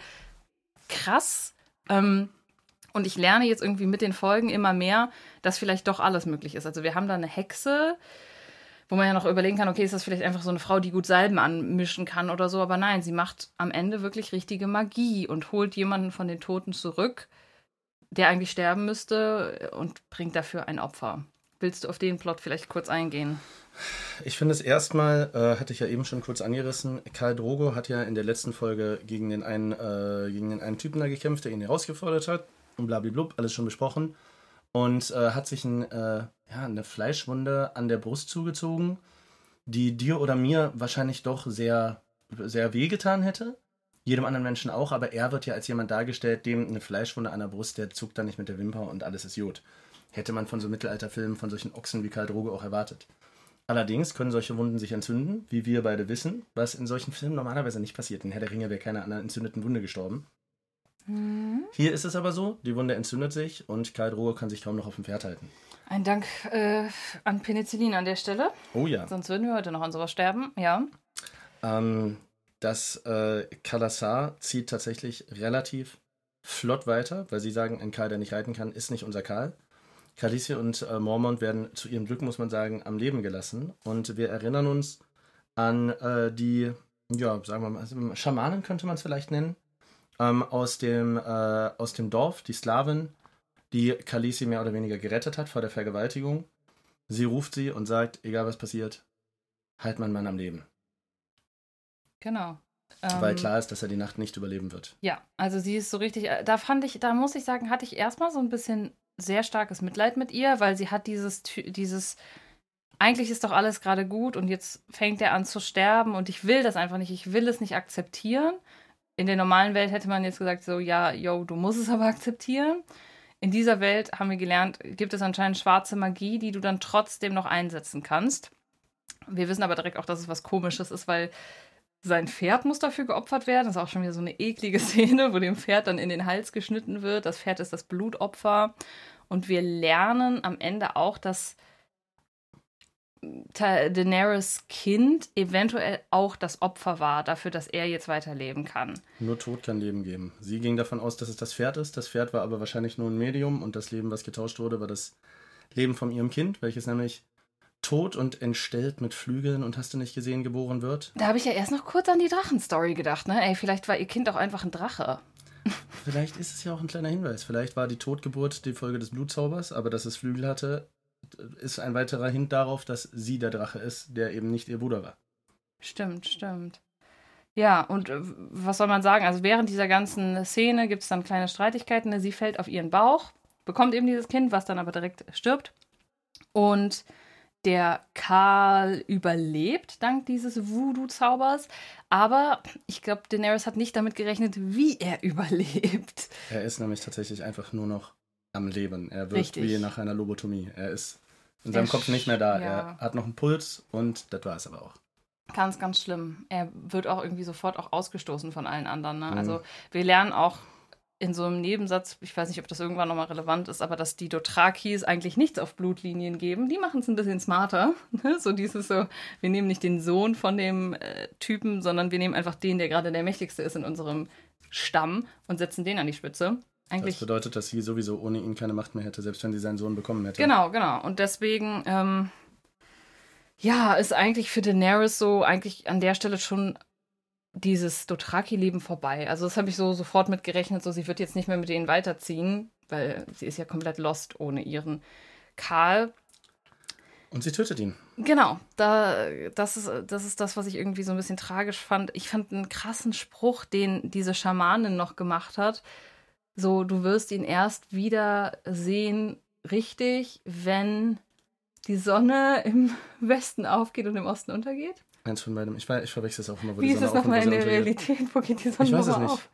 krass. Ähm, und ich lerne jetzt irgendwie mit den Folgen immer mehr, dass vielleicht doch alles möglich ist. Also wir haben da eine Hexe, wo man ja noch überlegen kann, okay, ist das vielleicht einfach so eine Frau, die gut Salben anmischen kann oder so. Aber nein, sie macht am Ende wirklich richtige Magie und holt jemanden von den Toten zurück, der eigentlich sterben müsste und bringt dafür ein Opfer. Willst du auf den Plot vielleicht kurz eingehen? Ich finde es erstmal, äh, hatte ich ja eben schon kurz angerissen, Karl Drogo hat ja in der letzten Folge gegen den einen, äh, gegen den einen Typen da gekämpft, der ihn herausgefordert hat. Und blablablub, alles schon besprochen. Und äh, hat sich ein, äh, ja, eine Fleischwunde an der Brust zugezogen, die dir oder mir wahrscheinlich doch sehr, sehr wehgetan hätte. Jedem anderen Menschen auch, aber er wird ja als jemand dargestellt, dem eine Fleischwunde an der Brust, der zuckt dann nicht mit der Wimper und alles ist Jod. Hätte man von so Mittelalterfilmen, von solchen Ochsen wie Karl Drogo auch erwartet. Allerdings können solche Wunden sich entzünden, wie wir beide wissen, was in solchen Filmen normalerweise nicht passiert. In Herr der Ringe wäre keiner an einer entzündeten Wunde gestorben. Hier ist es aber so, die Wunde entzündet sich und Karl Drogo kann sich kaum noch auf dem Pferd halten. Ein Dank äh, an Penicillin an der Stelle. Oh ja. Sonst würden wir heute noch an sowas sterben. Ja. Ähm, das äh, Kalasar zieht tatsächlich relativ flott weiter, weil sie sagen, ein Karl, der nicht reiten kann, ist nicht unser Karl. Khaleesi und äh, Mormont werden zu ihrem Glück, muss man sagen, am Leben gelassen. Und wir erinnern uns an äh, die, ja, sagen wir mal, also Schamanen könnte man es vielleicht nennen, ähm, aus, dem, äh, aus dem Dorf, die Slawin, die Khaleesi mehr oder weniger gerettet hat vor der Vergewaltigung. Sie ruft sie und sagt, egal was passiert, halt meinen Mann am Leben. Genau. Weil Ähm, klar ist, dass er die Nacht nicht überleben wird. Ja, also sie ist so richtig, äh, da fand ich, da muss ich sagen, hatte ich erstmal so ein bisschen sehr starkes Mitleid mit ihr, weil sie hat dieses, dieses eigentlich ist doch alles gerade gut und jetzt fängt er an zu sterben und ich will das einfach nicht, ich will es nicht akzeptieren. In der normalen Welt hätte man jetzt gesagt, so, ja, yo, du musst es aber akzeptieren. In dieser Welt haben wir gelernt, gibt es anscheinend schwarze Magie, die du dann trotzdem noch einsetzen kannst. Wir wissen aber direkt auch, dass es was Komisches ist, weil sein Pferd muss dafür geopfert werden. Das ist auch schon wieder so eine eklige Szene, wo dem Pferd dann in den Hals geschnitten wird. Das Pferd ist das Blutopfer. Und wir lernen am Ende auch, dass Daenerys Kind eventuell auch das Opfer war dafür, dass er jetzt weiterleben kann. Nur Tod kann Leben geben. Sie ging davon aus, dass es das Pferd ist. Das Pferd war aber wahrscheinlich nur ein Medium und das Leben, was getauscht wurde, war das Leben von ihrem Kind, welches nämlich tot und entstellt mit Flügeln und hast du nicht gesehen geboren wird. Da habe ich ja erst noch kurz an die Drachenstory gedacht, ne? Ey, vielleicht war ihr Kind auch einfach ein Drache. Vielleicht ist es ja auch ein kleiner Hinweis. Vielleicht war die Totgeburt die Folge des Blutzaubers, aber dass es Flügel hatte, ist ein weiterer Hint darauf, dass sie der Drache ist, der eben nicht ihr Bruder war. Stimmt, stimmt. Ja, und äh, was soll man sagen? Also während dieser ganzen Szene gibt es dann kleine Streitigkeiten. Ne? Sie fällt auf ihren Bauch, bekommt eben dieses Kind, was dann aber direkt stirbt. Und der Karl überlebt dank dieses Voodoo-Zaubers. Aber ich glaube, Daenerys hat nicht damit gerechnet, wie er überlebt. Er ist nämlich tatsächlich einfach nur noch am Leben. Er wird Richtig. wie nach einer Lobotomie. Er ist in seinem Er Kopf nicht mehr da. ja. Er hat noch einen Puls und das war es aber auch. Ganz, ganz schlimm. Er wird auch irgendwie sofort auch ausgestoßen von allen anderen. Ne? Mhm. Also wir lernen auch in so einem Nebensatz, ich weiß nicht, ob das irgendwann nochmal relevant ist, aber dass die Dothrakis eigentlich nichts auf Blutlinien geben. Die machen es ein bisschen smarter. ne? So dieses so, wir nehmen nicht den Sohn von dem äh, Typen, sondern wir nehmen einfach den, der gerade der mächtigste ist in unserem Stamm und setzen den an die Spitze. Das Eigentlich bedeutet, dass sie sowieso ohne ihn keine Macht mehr hätte, selbst wenn sie seinen Sohn bekommen hätte. Genau, genau. Und deswegen, ähm, ja, ist eigentlich für Daenerys so eigentlich an der Stelle schon dieses Dothraki-Leben vorbei. Also das habe ich so sofort mitgerechnet, so sie wird jetzt nicht mehr mit denen weiterziehen, weil sie ist ja komplett lost ohne ihren Karl. Und sie tötet ihn. Genau, da, das, ist, das ist das, was ich irgendwie so ein bisschen tragisch fand. Ich fand einen krassen Spruch, den diese Schamanin noch gemacht hat. So, du wirst ihn erst wieder sehen, richtig, wenn die Sonne im Westen aufgeht und im Osten untergeht. Eins von beidem. Ich, ich verwechsel es auch immer, wo Wie die ist Sonne es und wo nochmal in der. Realität? Wo geht die Sonne Ich weiß es nicht. auf?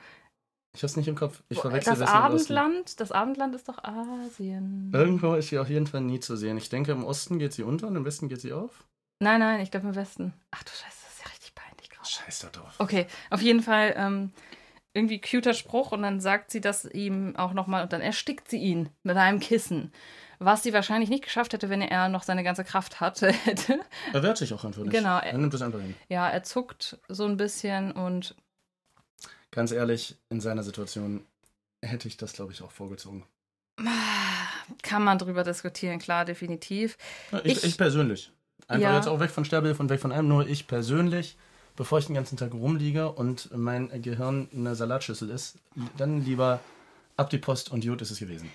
Ich hab's nicht im Kopf. Ich verwechsel Das Osten. Abendland, das Abendland ist doch Asien. Irgendwo ist sie auf jeden Fall nie zu sehen. Ich denke, im Osten geht sie unter und im Westen geht sie auf. Nein, nein, ich glaube im Westen. Ach du Scheiße, das ist ja richtig peinlich gerade. Scheiß da drauf. Okay, auf jeden Fall ähm, irgendwie cuter Spruch und dann sagt sie das ihm auch nochmal und dann erstickt sie ihn mit einem Kissen. Was sie wahrscheinlich nicht geschafft hätte, wenn er noch seine ganze Kraft hatte. Er wehrt sich auch einfach nicht. Genau. Er nimmt es einfach hin. Ja, er zuckt so ein bisschen und Ganz ehrlich, in seiner Situation hätte ich das, glaube ich, auch vorgezogen. kann man drüber diskutieren, klar, definitiv. Ja, Ich, Ich- ich, persönlich. Einfach Ja. jetzt auch weg von Sterbehilfe und weg von allem. Nur ich persönlich, bevor ich den ganzen Tag rumliege und mein Gehirn eine Salatschüssel ist, dann lieber ab die Post und gut ist es gewesen.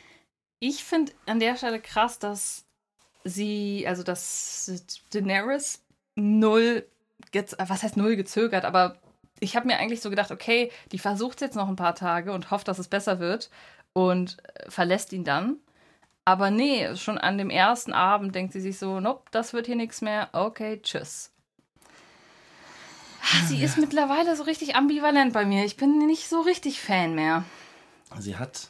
Ich finde an der Stelle krass, dass sie, also dass Daenerys null, was heißt null gezögert, aber ich habe mir eigentlich so gedacht, okay, die versucht jetzt noch ein paar Tage und hofft, dass es besser wird und äh, verlässt ihn dann. Aber nee, schon an dem ersten Abend denkt sie sich so, nope, das wird hier nichts mehr, okay, tschüss. Ah, Sie ist mittlerweile so richtig ambivalent bei mir. Ich bin nicht so richtig Fan mehr. Sie hat,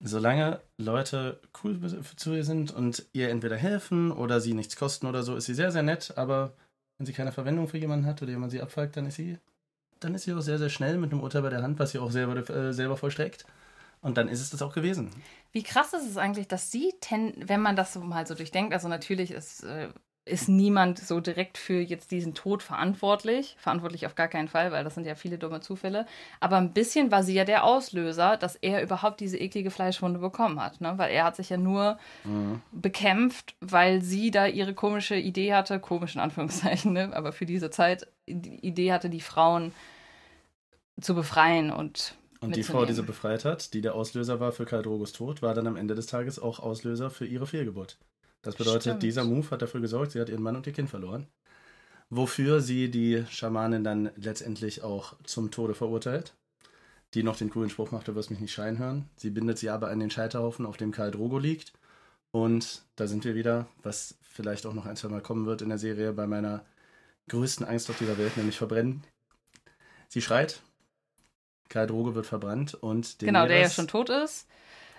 solange Leute cool zu ihr sind und ihr entweder helfen oder sie nichts kosten oder so, ist sie sehr, sehr nett. Aber wenn sie keine Verwendung für jemanden hat oder jemand sie abfragt, dann ist sie, dann ist sie auch sehr, sehr schnell mit einem Urteil bei der Hand, was sie auch selber, äh, selber vollstreckt. Und dann ist es das auch gewesen. Wie krass ist es eigentlich, dass sie, ten, wenn man das mal so durchdenkt, also natürlich ist, äh, ist niemand so direkt für jetzt diesen Tod verantwortlich. Verantwortlich auf gar keinen Fall, weil das sind ja viele dumme Zufälle. Aber ein bisschen war sie ja der Auslöser, dass er überhaupt diese eklige Fleischwunde bekommen hat. Ne? Weil er hat sich ja nur bekämpft, weil sie da ihre komische Idee hatte, komisch in Anführungszeichen, ne? aber für diese Zeit die Idee hatte, die Frauen zu befreien und Und die Frau, die sie befreit hat, die der Auslöser war für Karl Drogos Tod, war dann am Ende des Tages auch Auslöser für ihre Fehlgeburt. Das bedeutet, Stimmt. dieser Move hat dafür gesorgt, sie hat ihren Mann und ihr Kind verloren. Wofür sie die Schamanin dann letztendlich auch zum Tode verurteilt. Die noch den coolen Spruch macht, du wirst mich nicht schreien hören. Sie bindet sie aber an den Scheiterhaufen, auf dem Karl Drogo liegt. Und da sind wir wieder, was vielleicht auch noch ein, zwei Mal kommen wird in der Serie, bei meiner größten Angst auf dieser Welt, nämlich verbrennen. Sie schreit, Karl Droge wird verbrannt und Genau, der ja schon tot ist.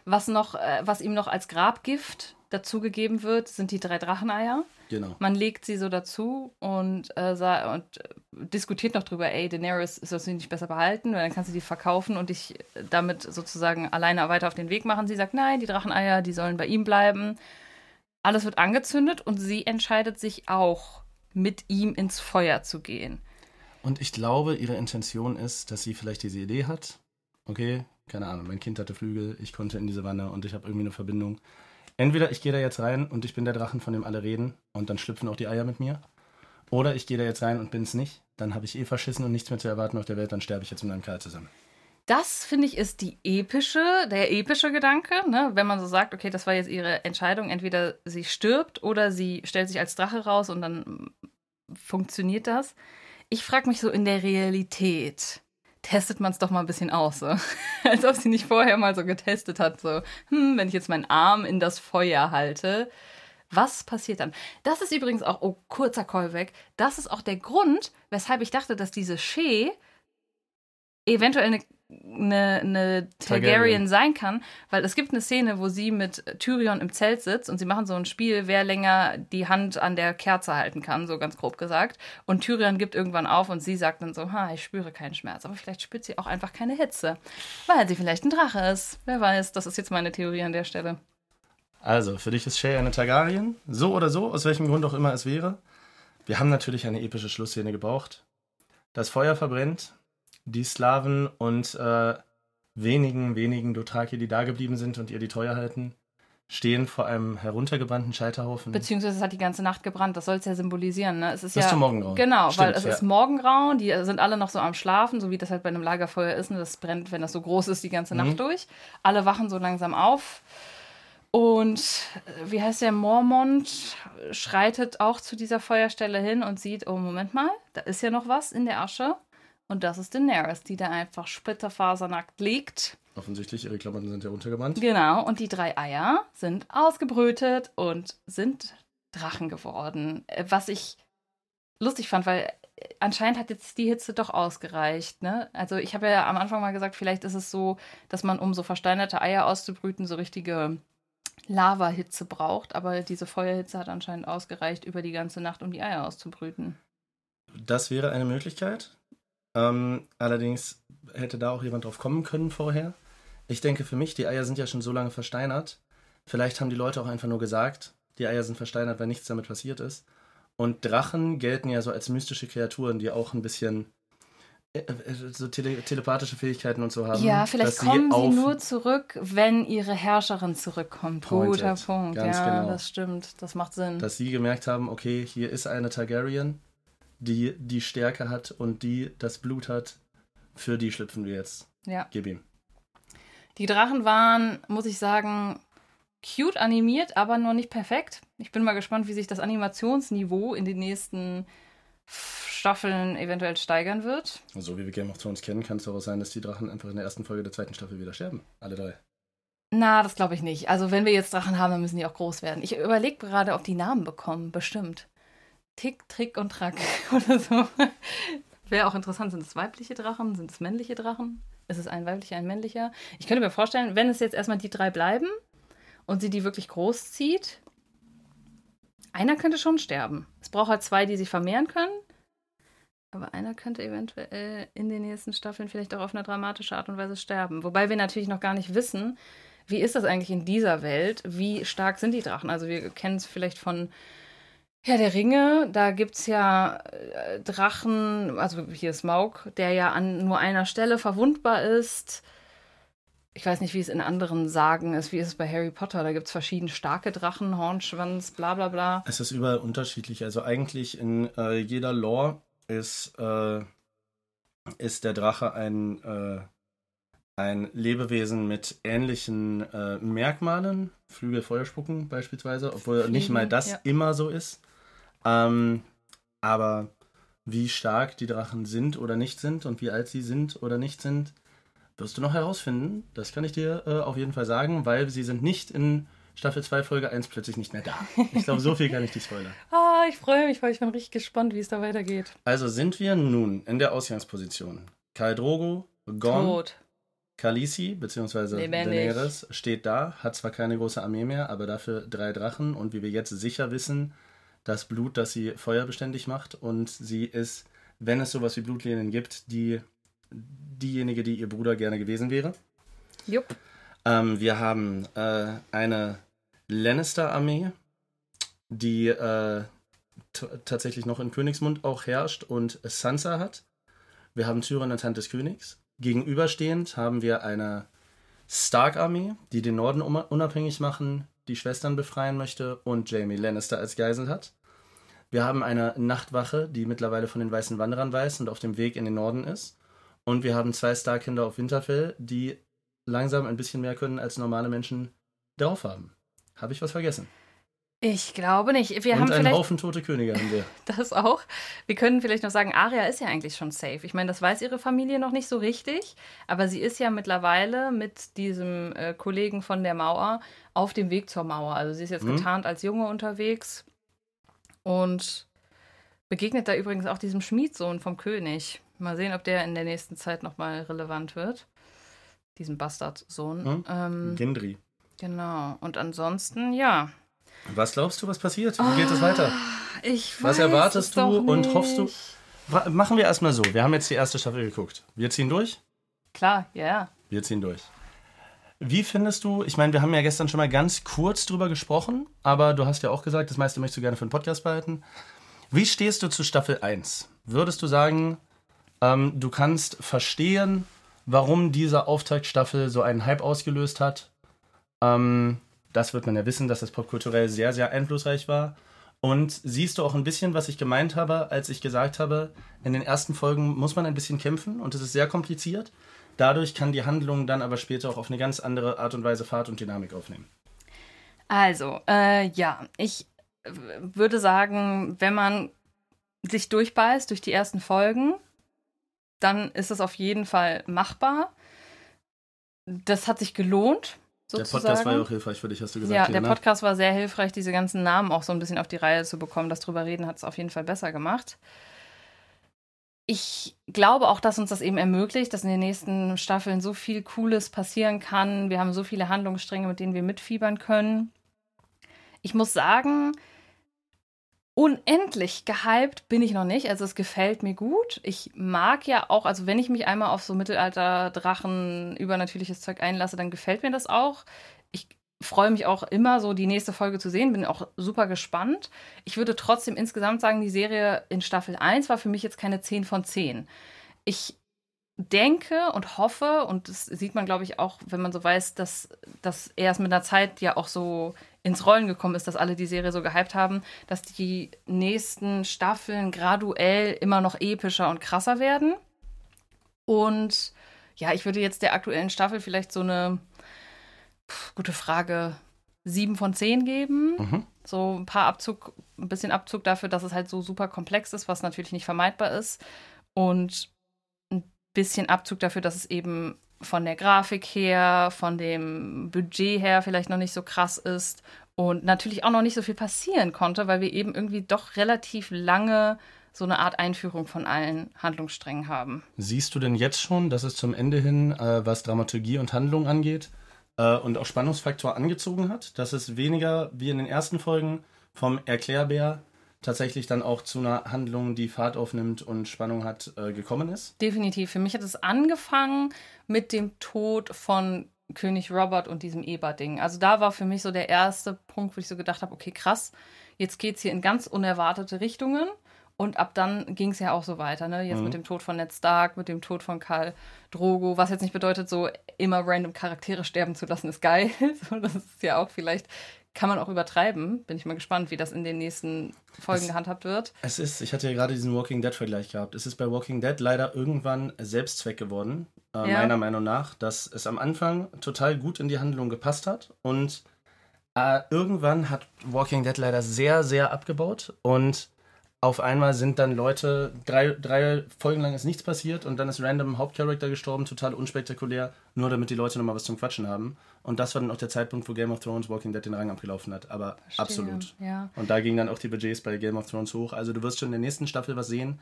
Was, noch, äh, was ihm noch als Grabgift dazugegeben wird, sind die drei Dracheneier. Genau. Man legt sie so dazu und, äh, und äh, diskutiert noch drüber, ey, Daenerys, sollst du die nicht besser behalten? Weil dann kannst du die verkaufen und dich damit sozusagen alleine weiter auf den Weg machen. Sie sagt, nein, die Dracheneier, die sollen bei ihm bleiben. Alles wird angezündet und sie entscheidet sich auch, mit ihm ins Feuer zu gehen. Und ich glaube, ihre Intention ist, dass sie vielleicht diese Idee hat. Okay, keine Ahnung, mein Kind hatte Flügel, ich konnte in diese Wanne und ich habe irgendwie eine Verbindung. Entweder ich gehe da jetzt rein und ich bin der Drachen, von dem alle reden und dann schlüpfen auch die Eier mit mir. Oder ich gehe da jetzt rein und bin es nicht. Dann habe ich eh verschissen und nichts mehr zu erwarten auf der Welt, dann sterbe ich jetzt mit einem Kerl zusammen. Das finde ich ist die epische, der epische Gedanke, ne? wenn man so sagt, okay, das war jetzt ihre Entscheidung, entweder sie stirbt oder sie stellt sich als Drache raus und dann funktioniert das. Ich frage mich so in der Realität, testet man es doch mal ein bisschen aus, so. als ob sie nicht vorher mal so getestet hat, so, hm, wenn ich jetzt meinen Arm in das Feuer halte, was passiert dann? Das ist übrigens auch, oh, kurzer Callback, das ist auch der Grund, weshalb ich dachte, dass diese Shee eventuell eine eine, eine Targaryen, Targaryen sein kann, weil es gibt eine Szene, wo sie mit Tyrion im Zelt sitzt und sie machen so ein Spiel, wer länger die Hand an der Kerze halten kann, so ganz grob gesagt. Und Tyrion gibt irgendwann auf und sie sagt dann so, ha, ich spüre keinen Schmerz, aber vielleicht spürt sie auch einfach keine Hitze, weil sie vielleicht ein Drache ist. Wer weiß, das ist jetzt meine Theorie an der Stelle. Also, für dich ist Shay eine Targaryen, so oder so, aus welchem Grund auch immer es wäre. Wir haben natürlich eine epische Schlussszene gebraucht. Das Feuer verbrennt, die Slawen und äh, wenigen, wenigen Dothraki, die da geblieben sind und ihr die Teuer halten, stehen vor einem heruntergebrannten Scheiterhaufen. Beziehungsweise es hat die ganze Nacht gebrannt, das soll es ja symbolisieren. Ne? Es ist Bis ja, zum Morgengrauen. Genau, Stimmt, weil es ja. ist Morgengrauen, die sind alle noch so am Schlafen, so wie das halt bei einem Lagerfeuer ist. Ne? Das brennt, wenn das so groß ist, die ganze Mhm. Nacht durch. Alle wachen so langsam auf. Und äh, wie heißt der Mormont schreitet auch zu dieser Feuerstelle hin und sieht, oh Moment mal, da ist ja noch was in der Asche. Und das ist Daenerys, die da einfach splitterfasernackt liegt. Offensichtlich, ihre Klamotten sind ja untergebrannt. Genau, und die drei Eier sind ausgebrütet und sind Drachen geworden. Äh, Was ich lustig fand, weil äh, anscheinend hat jetzt die Hitze doch ausgereicht. Ne? Also ich habe ja am Anfang mal gesagt, vielleicht ist es so, dass man, um so versteinerte Eier auszubrüten, so richtige Lava-Hitze braucht. Aber diese Feuerhitze hat anscheinend ausgereicht über die ganze Nacht, um die Eier auszubrüten. Das wäre eine Möglichkeit. Ähm, allerdings hätte da auch jemand drauf kommen können vorher. Ich denke für mich, die Eier sind ja schon so lange versteinert. Vielleicht haben die Leute auch einfach nur gesagt, die Eier sind versteinert, weil nichts damit passiert ist. Und Drachen gelten ja so als mystische Kreaturen, die auch ein bisschen äh, äh, so tele telepathische Fähigkeiten und so haben. Ja, vielleicht kommen sie auf- nur zurück, wenn ihre Herrscherin zurückkommt. Pointed. Guter Punkt. Ganz ja, genau. das stimmt. Das macht Sinn. dass sie gemerkt haben, okay, hier ist eine Targaryen, die die Stärke hat und die das Blut hat. Für die schlüpfen wir jetzt. ja. Gib ihm. Die Drachen waren, muss ich sagen, cute animiert, aber noch nicht perfekt. Ich bin mal gespannt, wie sich das Animationsniveau in den nächsten Staffeln eventuell steigern wird. So wie wir Game of Thrones kennen, kann es auch sein, dass die Drachen einfach in der ersten Folge der zweiten Staffel wieder sterben. Alle drei. Na, das glaube ich nicht. Also, wenn wir jetzt Drachen haben, dann müssen die auch groß werden. Ich überlege gerade, ob die Namen bekommen. Bestimmt. Tick, Trick und Track oder so. Wäre auch interessant. Sind es weibliche Drachen? Sind es männliche Drachen? Ist es ein weiblicher, ein männlicher? Ich könnte mir vorstellen, wenn es jetzt erstmal die drei bleiben und sie die wirklich groß zieht, einer könnte schon sterben. Es braucht halt zwei, die sich vermehren können. Aber einer könnte eventuell in den nächsten Staffeln vielleicht auch auf eine dramatische Art und Weise sterben. Wobei wir natürlich noch gar nicht wissen, wie ist das eigentlich in dieser Welt? Wie stark sind die Drachen? Also wir kennen es vielleicht von Herr der Ringe. Da gibt es ja äh, Drachen, also hier Smaug, der ja an nur einer Stelle verwundbar ist. Ich weiß nicht, wie es in anderen Sagen ist. Wie ist es bei Harry Potter? Da gibt es verschieden starke Drachen, Hornschwanz, bla bla bla. Es ist überall unterschiedlich. Also eigentlich in äh, jeder Lore ist, äh, ist der Drache ein, äh, ein Lebewesen mit ähnlichen äh, Merkmalen. Flügel, Feuer spucken beispielsweise, obwohl Fliegen, nicht mal das ja. immer so ist. Ähm, aber wie stark die Drachen sind oder nicht sind und wie alt sie sind oder nicht sind, wirst du noch herausfinden. Das kann ich dir äh, auf jeden Fall sagen, weil sie sind nicht in Staffel 2, Folge 1 plötzlich nicht mehr da. Ich glaube, so viel kann ich nicht spoilern. Ah, ich freue mich, weil ich bin richtig gespannt, wie es da weitergeht. Also sind wir nun in der Ausgangsposition. Karl Drogo, Gon, Tot. Khaleesi bzw. Lebendig. Daenerys steht da, hat zwar keine große Armee mehr, aber dafür drei Drachen und wie wir jetzt sicher wissen, das Blut, das sie feuerbeständig macht und sie ist, wenn es sowas wie Blutlinien gibt, die diejenige, die ihr Bruder gerne gewesen wäre. Jupp. Ähm, wir haben äh, eine Lannister-Armee, die äh, tatsächlich noch in Königsmund auch herrscht und Sansa hat. Wir haben Tyrion und Hand des Königs. Gegenüberstehend haben wir eine Stark-Armee, die den Norden unabhängig machen, die Schwestern befreien möchte und Jamie Lannister als Geisel hat. Wir haben eine Nachtwache, die mittlerweile von den Weißen Wanderern weiß und auf dem Weg in den Norden ist. Und wir haben zwei Starkinder auf Winterfell, die langsam ein bisschen mehr können, als normale Menschen drauf haben. Habe ich was vergessen? Ich glaube nicht. Wir haben und einen vielleicht Haufen tote Könige haben wir. das auch. Wir können vielleicht noch sagen, Aria ist ja eigentlich schon safe. Ich meine, das weiß ihre Familie noch nicht so richtig, aber sie ist ja mittlerweile mit diesem äh, Kollegen von der Mauer auf dem Weg zur Mauer. Also sie ist jetzt Mhm. getarnt als Junge unterwegs und begegnet da übrigens auch diesem Schmiedsohn vom König. Mal sehen, ob der in der nächsten Zeit nochmal relevant wird. Diesem Bastardsohn. Mhm. Ähm, Gendry. genau. Und ansonsten, ja. Was glaubst du, was passiert? Wie geht es weiter? Ich Was weiß erwartest es du und hoffst du- Machen wir erstmal so. Wir haben jetzt die erste Staffel geguckt. Wir ziehen durch? Klar, ja, ja. Wir ziehen durch. Wie findest du, ich meine, wir haben ja gestern schon mal ganz kurz drüber gesprochen, aber du hast ja auch gesagt, das meiste möchtest du gerne für den Podcast behalten. Wie stehst du zu Staffel 1? Würdest du sagen, ähm, du kannst verstehen, warum diese Auftaktstaffel so einen Hype ausgelöst hat? Ähm, das wird man ja wissen, dass das popkulturell sehr, sehr einflussreich war. Und siehst du auch ein bisschen, was ich gemeint habe, als ich gesagt habe, in den ersten Folgen muss man ein bisschen kämpfen und es ist sehr kompliziert. Dadurch kann die Handlung dann aber später auch auf eine ganz andere Art und Weise Fahrt und Dynamik aufnehmen. Also, äh, ja, ich würde sagen, wenn man sich durchbeißt durch die ersten Folgen, dann ist es auf jeden Fall machbar. Das hat sich gelohnt, Der sozusagen. Podcast war ja auch hilfreich für dich, hast du gesagt. Ja, hier, der ne? Podcast war sehr hilfreich, diese ganzen Namen auch so ein bisschen auf die Reihe zu bekommen. Das drüber reden hat es auf jeden Fall besser gemacht. Ich glaube auch, dass uns das eben ermöglicht, dass in den nächsten Staffeln so viel Cooles passieren kann. Wir haben so viele Handlungsstränge, mit denen wir mitfiebern können. Ich muss sagen, unendlich gehypt bin ich noch nicht. Also es gefällt mir gut. Ich mag ja auch, also wenn ich mich einmal auf so Mittelalter-Drachen, übernatürliches Zeug einlasse, dann gefällt mir das auch. Freue mich auch immer, so die nächste Folge zu sehen. Bin auch super gespannt. Ich würde trotzdem insgesamt sagen, die Serie in Staffel 1 war für mich jetzt keine 10 von 10. Ich denke und hoffe, und das sieht man, glaube ich, auch, wenn man so weiß, dass das erst mit einer Zeit ja auch so ins Rollen gekommen ist, dass alle die Serie so gehypt haben, dass die nächsten Staffeln graduell immer noch epischer und krasser werden. Und ja, ich würde jetzt der aktuellen Staffel vielleicht so eine pf, gute Frage 7 von 10 geben. Mhm. So ein paar Abzug, ein bisschen Abzug dafür, dass es halt so super komplex ist, was natürlich nicht vermeidbar ist. Und ein bisschen Abzug dafür, dass es eben von der Grafik her, von dem Budget her vielleicht noch nicht so krass ist und natürlich auch noch nicht so viel passieren konnte, weil wir eben irgendwie doch relativ lange so eine Art Einführung von allen Handlungssträngen haben. Siehst du denn jetzt schon, dass es zum Ende hin, äh, was Dramaturgie und Handlung angeht, äh, und auch Spannungsfaktor angezogen hat? Dass es weniger wie in den ersten Folgen vom Erklärbär tatsächlich dann auch zu einer Handlung, die Fahrt aufnimmt und Spannung hat, äh, gekommen ist? Definitiv. Für mich hat es angefangen mit dem Tod von König Robert und diesem Eber-Ding. Also da war für mich so der erste Punkt, wo ich so gedacht habe, okay, krass, jetzt geht es hier in ganz unerwartete Richtungen. Und ab dann ging es ja auch so weiter, ne? Jetzt Mhm. mit dem Tod von Ned Stark, mit dem Tod von Karl Drogo, was jetzt nicht bedeutet, so immer random Charaktere sterben zu lassen, ist geil. So, das ist ja auch vielleicht, kann man auch übertreiben. Bin ich mal gespannt, wie das in den nächsten Folgen Es- gehandhabt wird. Es ist, ich hatte ja gerade diesen Walking Dead-Vergleich gehabt. Es ist bei Walking Dead leider irgendwann Selbstzweck geworden, äh, Ja. meiner Meinung nach, dass es am Anfang total gut in die Handlung gepasst hat und äh, irgendwann hat Walking Dead leider sehr, sehr abgebaut und auf einmal sind dann Leute, drei, drei Folgen lang ist nichts passiert und dann ist random ein Hauptcharakter gestorben, total unspektakulär, nur damit die Leute nochmal was zum Quatschen haben. Und das war dann auch der Zeitpunkt, wo Game of Thrones Walking Dead den Rang abgelaufen hat. Aber Verstehe, absolut. ja. Und da gingen dann auch die Budgets bei Game of Thrones hoch. Also du wirst schon in der nächsten Staffel was sehen,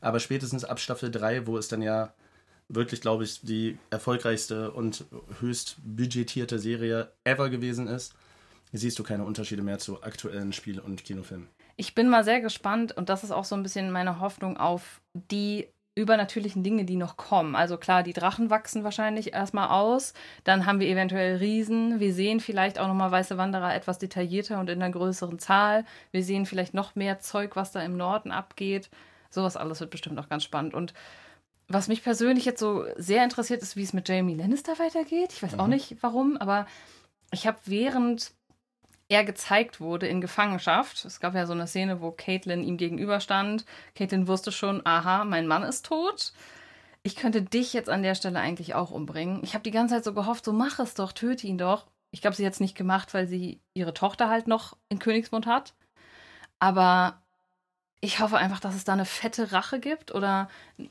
aber spätestens ab Staffel 3, wo es dann ja wirklich, glaube ich, die erfolgreichste und höchst budgetierte Serie ever gewesen ist, siehst du keine Unterschiede mehr zu aktuellen Spiel- und Kinofilmen. Ich bin mal sehr gespannt und das ist auch so ein bisschen meine Hoffnung auf die übernatürlichen Dinge, die noch kommen. Also klar, die Drachen wachsen wahrscheinlich erstmal aus. Dann haben wir eventuell Riesen. Wir sehen vielleicht auch nochmal weiße Wanderer etwas detaillierter und in einer größeren Zahl. Wir sehen vielleicht noch mehr Zeug, was da im Norden abgeht. Sowas alles wird bestimmt auch ganz spannend. Und was mich persönlich jetzt so sehr interessiert, ist, wie es mit Jamie Lannister weitergeht. Ich weiß auch nicht warum, aber ich habe während er gezeigt wurde in Gefangenschaft. Es gab ja so eine Szene, wo Caitlin ihm gegenüberstand. Caitlin wusste schon, aha, mein Mann ist tot. Ich könnte dich jetzt an der Stelle eigentlich auch umbringen. Ich habe die ganze Zeit so gehofft, so mach es doch, töte ihn doch. Ich glaube, sie hat es nicht gemacht, weil sie ihre Tochter halt noch in Königsmund hat. Aber ich hoffe einfach, dass es da eine fette Rache gibt oder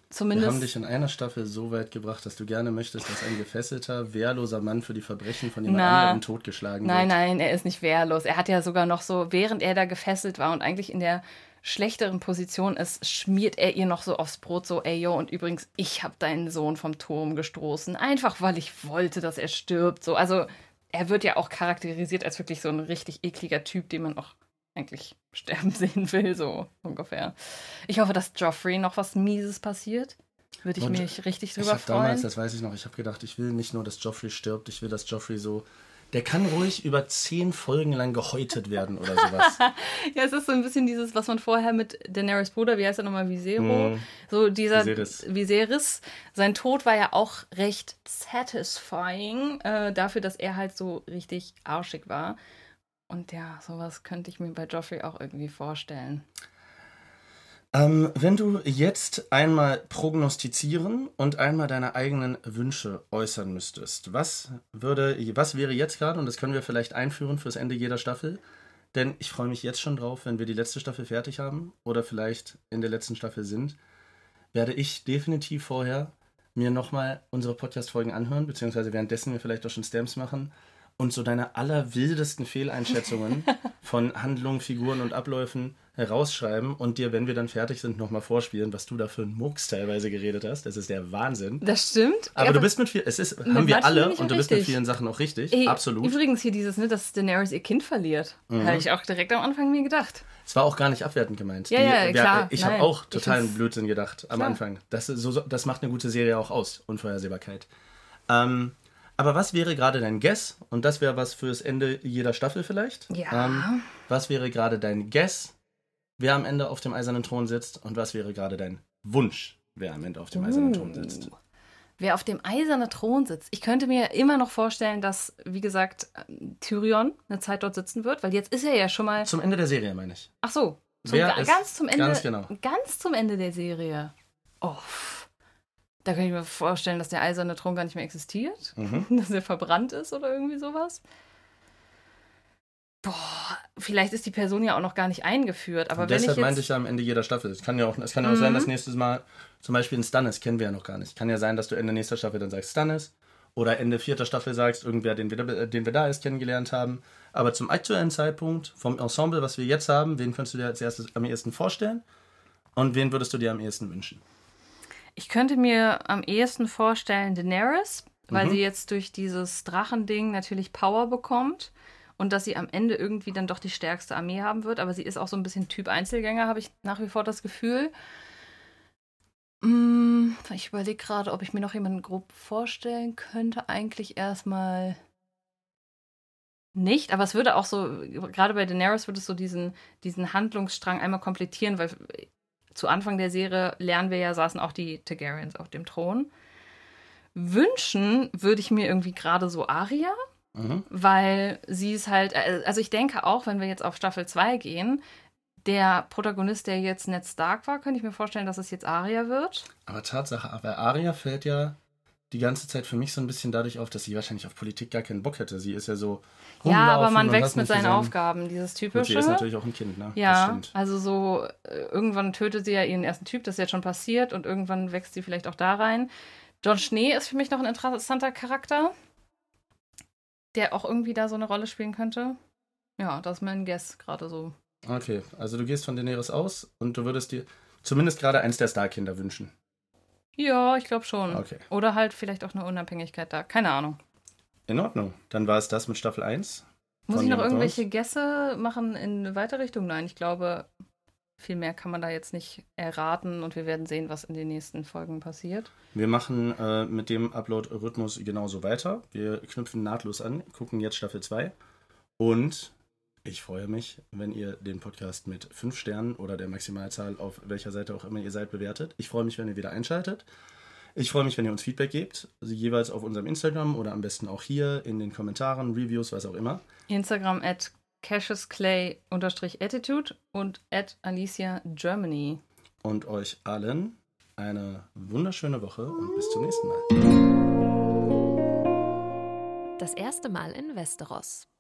zumindest. Wir haben dich in einer Staffel so weit gebracht, dass du gerne möchtest, dass ein gefesselter, wehrloser Mann für die Verbrechen von jemand Na. anderem totgeschlagen Nein, wird. nein, er ist nicht wehrlos. Er hat ja sogar noch so, während er da gefesselt war und eigentlich in der schlechteren Position ist, schmiert er ihr noch so aufs Brot so, ey yo, und übrigens, ich habe deinen Sohn vom Turm gestoßen, einfach weil ich wollte, dass er stirbt. So, also er wird ja auch charakterisiert als wirklich so ein richtig ekliger Typ, den man auch eigentlich sterben sehen will, so ungefähr. Ich hoffe, dass Joffrey noch was Mieses passiert. Würde ich Und mich richtig Ich drüber habe damals, freuen. das weiß ich noch, ich habe gedacht, ich will nicht nur, dass Joffrey stirbt, ich will, dass Joffrey so. Der kann ruhig über zehn Folgen lang gehäutet werden oder sowas. Ja, es ist so ein bisschen dieses, was man vorher mit Daenerys Bruder, wie heißt er nochmal, Visero? So dieser Viserys. Viserys. Sein Tod war ja auch recht satisfying äh, dafür, dass er halt so richtig arschig war. Und ja, sowas könnte ich mir bei Joffrey auch irgendwie vorstellen. ähm, wenn du jetzt einmal prognostizieren und einmal deine eigenen Wünsche äußern müsstest, was würde, was wäre jetzt gerade, und das können wir vielleicht einführen fürs Ende jeder Staffel, denn ich freue mich jetzt schon drauf, wenn wir die letzte Staffel fertig haben oder vielleicht in der letzten Staffel sind, werde ich definitiv vorher mir nochmal unsere Podcast-Folgen anhören, beziehungsweise währenddessen wir vielleicht auch schon Stamps machen und so deine allerwildesten Fehleinschätzungen von Handlungen, Figuren und Abläufen herausschreiben und dir, wenn wir dann fertig sind, nochmal vorspielen, was du da für einen Mucks teilweise geredet hast. Das ist der Wahnsinn. Das stimmt. Aber du bist mit viel, es ist, haben wir alle und du ja bist mit richtig. vielen Sachen auch richtig. Ey, Absolut. Mhm. Übrigens hier dieses, ne, dass Daenerys ihr Kind verliert. Habe ich auch direkt am Anfang mir gedacht. Es war auch gar nicht abwertend gemeint. Ja, ja, wir- klar, Ich habe auch totalen Blödsinn gedacht am Klar. Anfang. Das, so, das macht eine gute Serie auch aus, Unvorhersehbarkeit. Ähm, aber was wäre gerade dein Guess? Und das wäre was fürs Ende jeder Staffel vielleicht. Ja. Ähm, was wäre gerade dein Guess, wer am Ende auf dem eisernen Thron sitzt? Und was wäre gerade dein Wunsch, wer am Ende auf dem eisernen Thron sitzt? Uh. Wer auf dem eisernen Thron sitzt. Ich könnte mir immer noch vorstellen, dass, wie gesagt, Tyrion eine Zeit dort sitzen wird, weil jetzt ist er ja schon mal. Zum Ende der Serie, meine ich. Ach so, zum, Wer ganz zum Ende. ganz genau. Ganz zum Ende der Serie. Oh. Da kann ich mir vorstellen, dass der eiserne Thron gar nicht mehr existiert. Mhm. Dass er verbrannt ist oder irgendwie sowas. Boah, vielleicht ist die Person ja auch noch gar nicht eingeführt. Aber Und wenn ich deshalb jetzt. meinte ich ja am Ende jeder Staffel. Es kann ja auch, es kann ja auch sein, Mhm. dass nächstes Mal zum Beispiel ein Stannis kennen wir ja noch gar nicht. Kann ja sein, dass du Ende nächster Staffel dann sagst Stannis oder Ende vierter Staffel sagst, irgendwer, den wir, da- den wir da erst kennengelernt haben. Aber zum aktuellen Zeitpunkt vom Ensemble, was wir jetzt haben, wen könntest du dir als erstes am ehesten vorstellen? Und wen würdest du dir am ehesten wünschen? Ich könnte mir am ehesten vorstellen Daenerys, weil Mhm. sie jetzt durch dieses Drachending natürlich Power bekommt und dass sie am Ende irgendwie dann doch die stärkste Armee haben wird. Aber sie ist auch so ein bisschen Typ Einzelgänger, habe ich nach wie vor das Gefühl. Mm, Ich überlege gerade, ob ich mir noch jemanden grob vorstellen könnte. Eigentlich erstmal nicht, aber es würde auch so, gerade bei Daenerys würde es so diesen, diesen Handlungsstrang einmal komplettieren, weil zu Anfang der Serie lernen wir ja, saßen auch die Targaryens auf dem Thron. Wünschen würde ich mir irgendwie gerade so Arya, Mhm. weil sie ist halt, äh, also ich denke auch, wenn wir jetzt auf Staffel 2 gehen, der Protagonist, der jetzt Ned Stark war, könnte ich mir vorstellen, dass es jetzt Arya wird. Aber Tatsache, aber Arya fällt ja die ganze Zeit für mich so ein bisschen dadurch auf, dass sie wahrscheinlich auf Politik gar keinen Bock hätte. Sie ist ja so. Ja, aber man und wächst mit seinen. Aufgaben, dieses typische. sie ist natürlich auch ein Kind, ne? Ja, also so, äh, irgendwann tötet sie ja ihren ersten Typ, das ist jetzt schon passiert und irgendwann wächst sie vielleicht auch da rein. John Schnee ist für mich noch ein interessanter Charakter, der auch irgendwie da so eine Rolle spielen könnte. Ja, das ist mein Guess gerade so. Okay, also du gehst von Daenerys aus und du würdest dir zumindest gerade eins der Starkinder wünschen. Ja, ich glaube schon. Okay. Oder halt vielleicht auch eine Unabhängigkeit da. Keine Ahnung. In Ordnung. Dann war es das mit Staffel 1. Muss ich noch irgendwelche Gässe machen in eine weitere Richtung? Nein, ich glaube, viel mehr kann man da jetzt nicht erraten und wir werden sehen, was in den nächsten Folgen passiert. Wir machen äh, mit dem Upload-Rhythmus genauso weiter. Wir knüpfen nahtlos an, gucken jetzt Staffel 2. Und ich freue mich, wenn ihr den Podcast mit 5 Sternen oder der Maximalzahl auf welcher Seite auch immer ihr seid bewertet. Ich freue mich, wenn ihr wieder einschaltet. Ich freue mich, wenn ihr uns Feedback gebt, also jeweils auf unserem Instagram oder am besten auch hier in den Kommentaren, Reviews, was auch immer. Instagram at cassiusclay-attitude und at Alicia Germany. Und euch allen eine wunderschöne Woche und bis zum nächsten Mal. Das erste Mal in Westeros.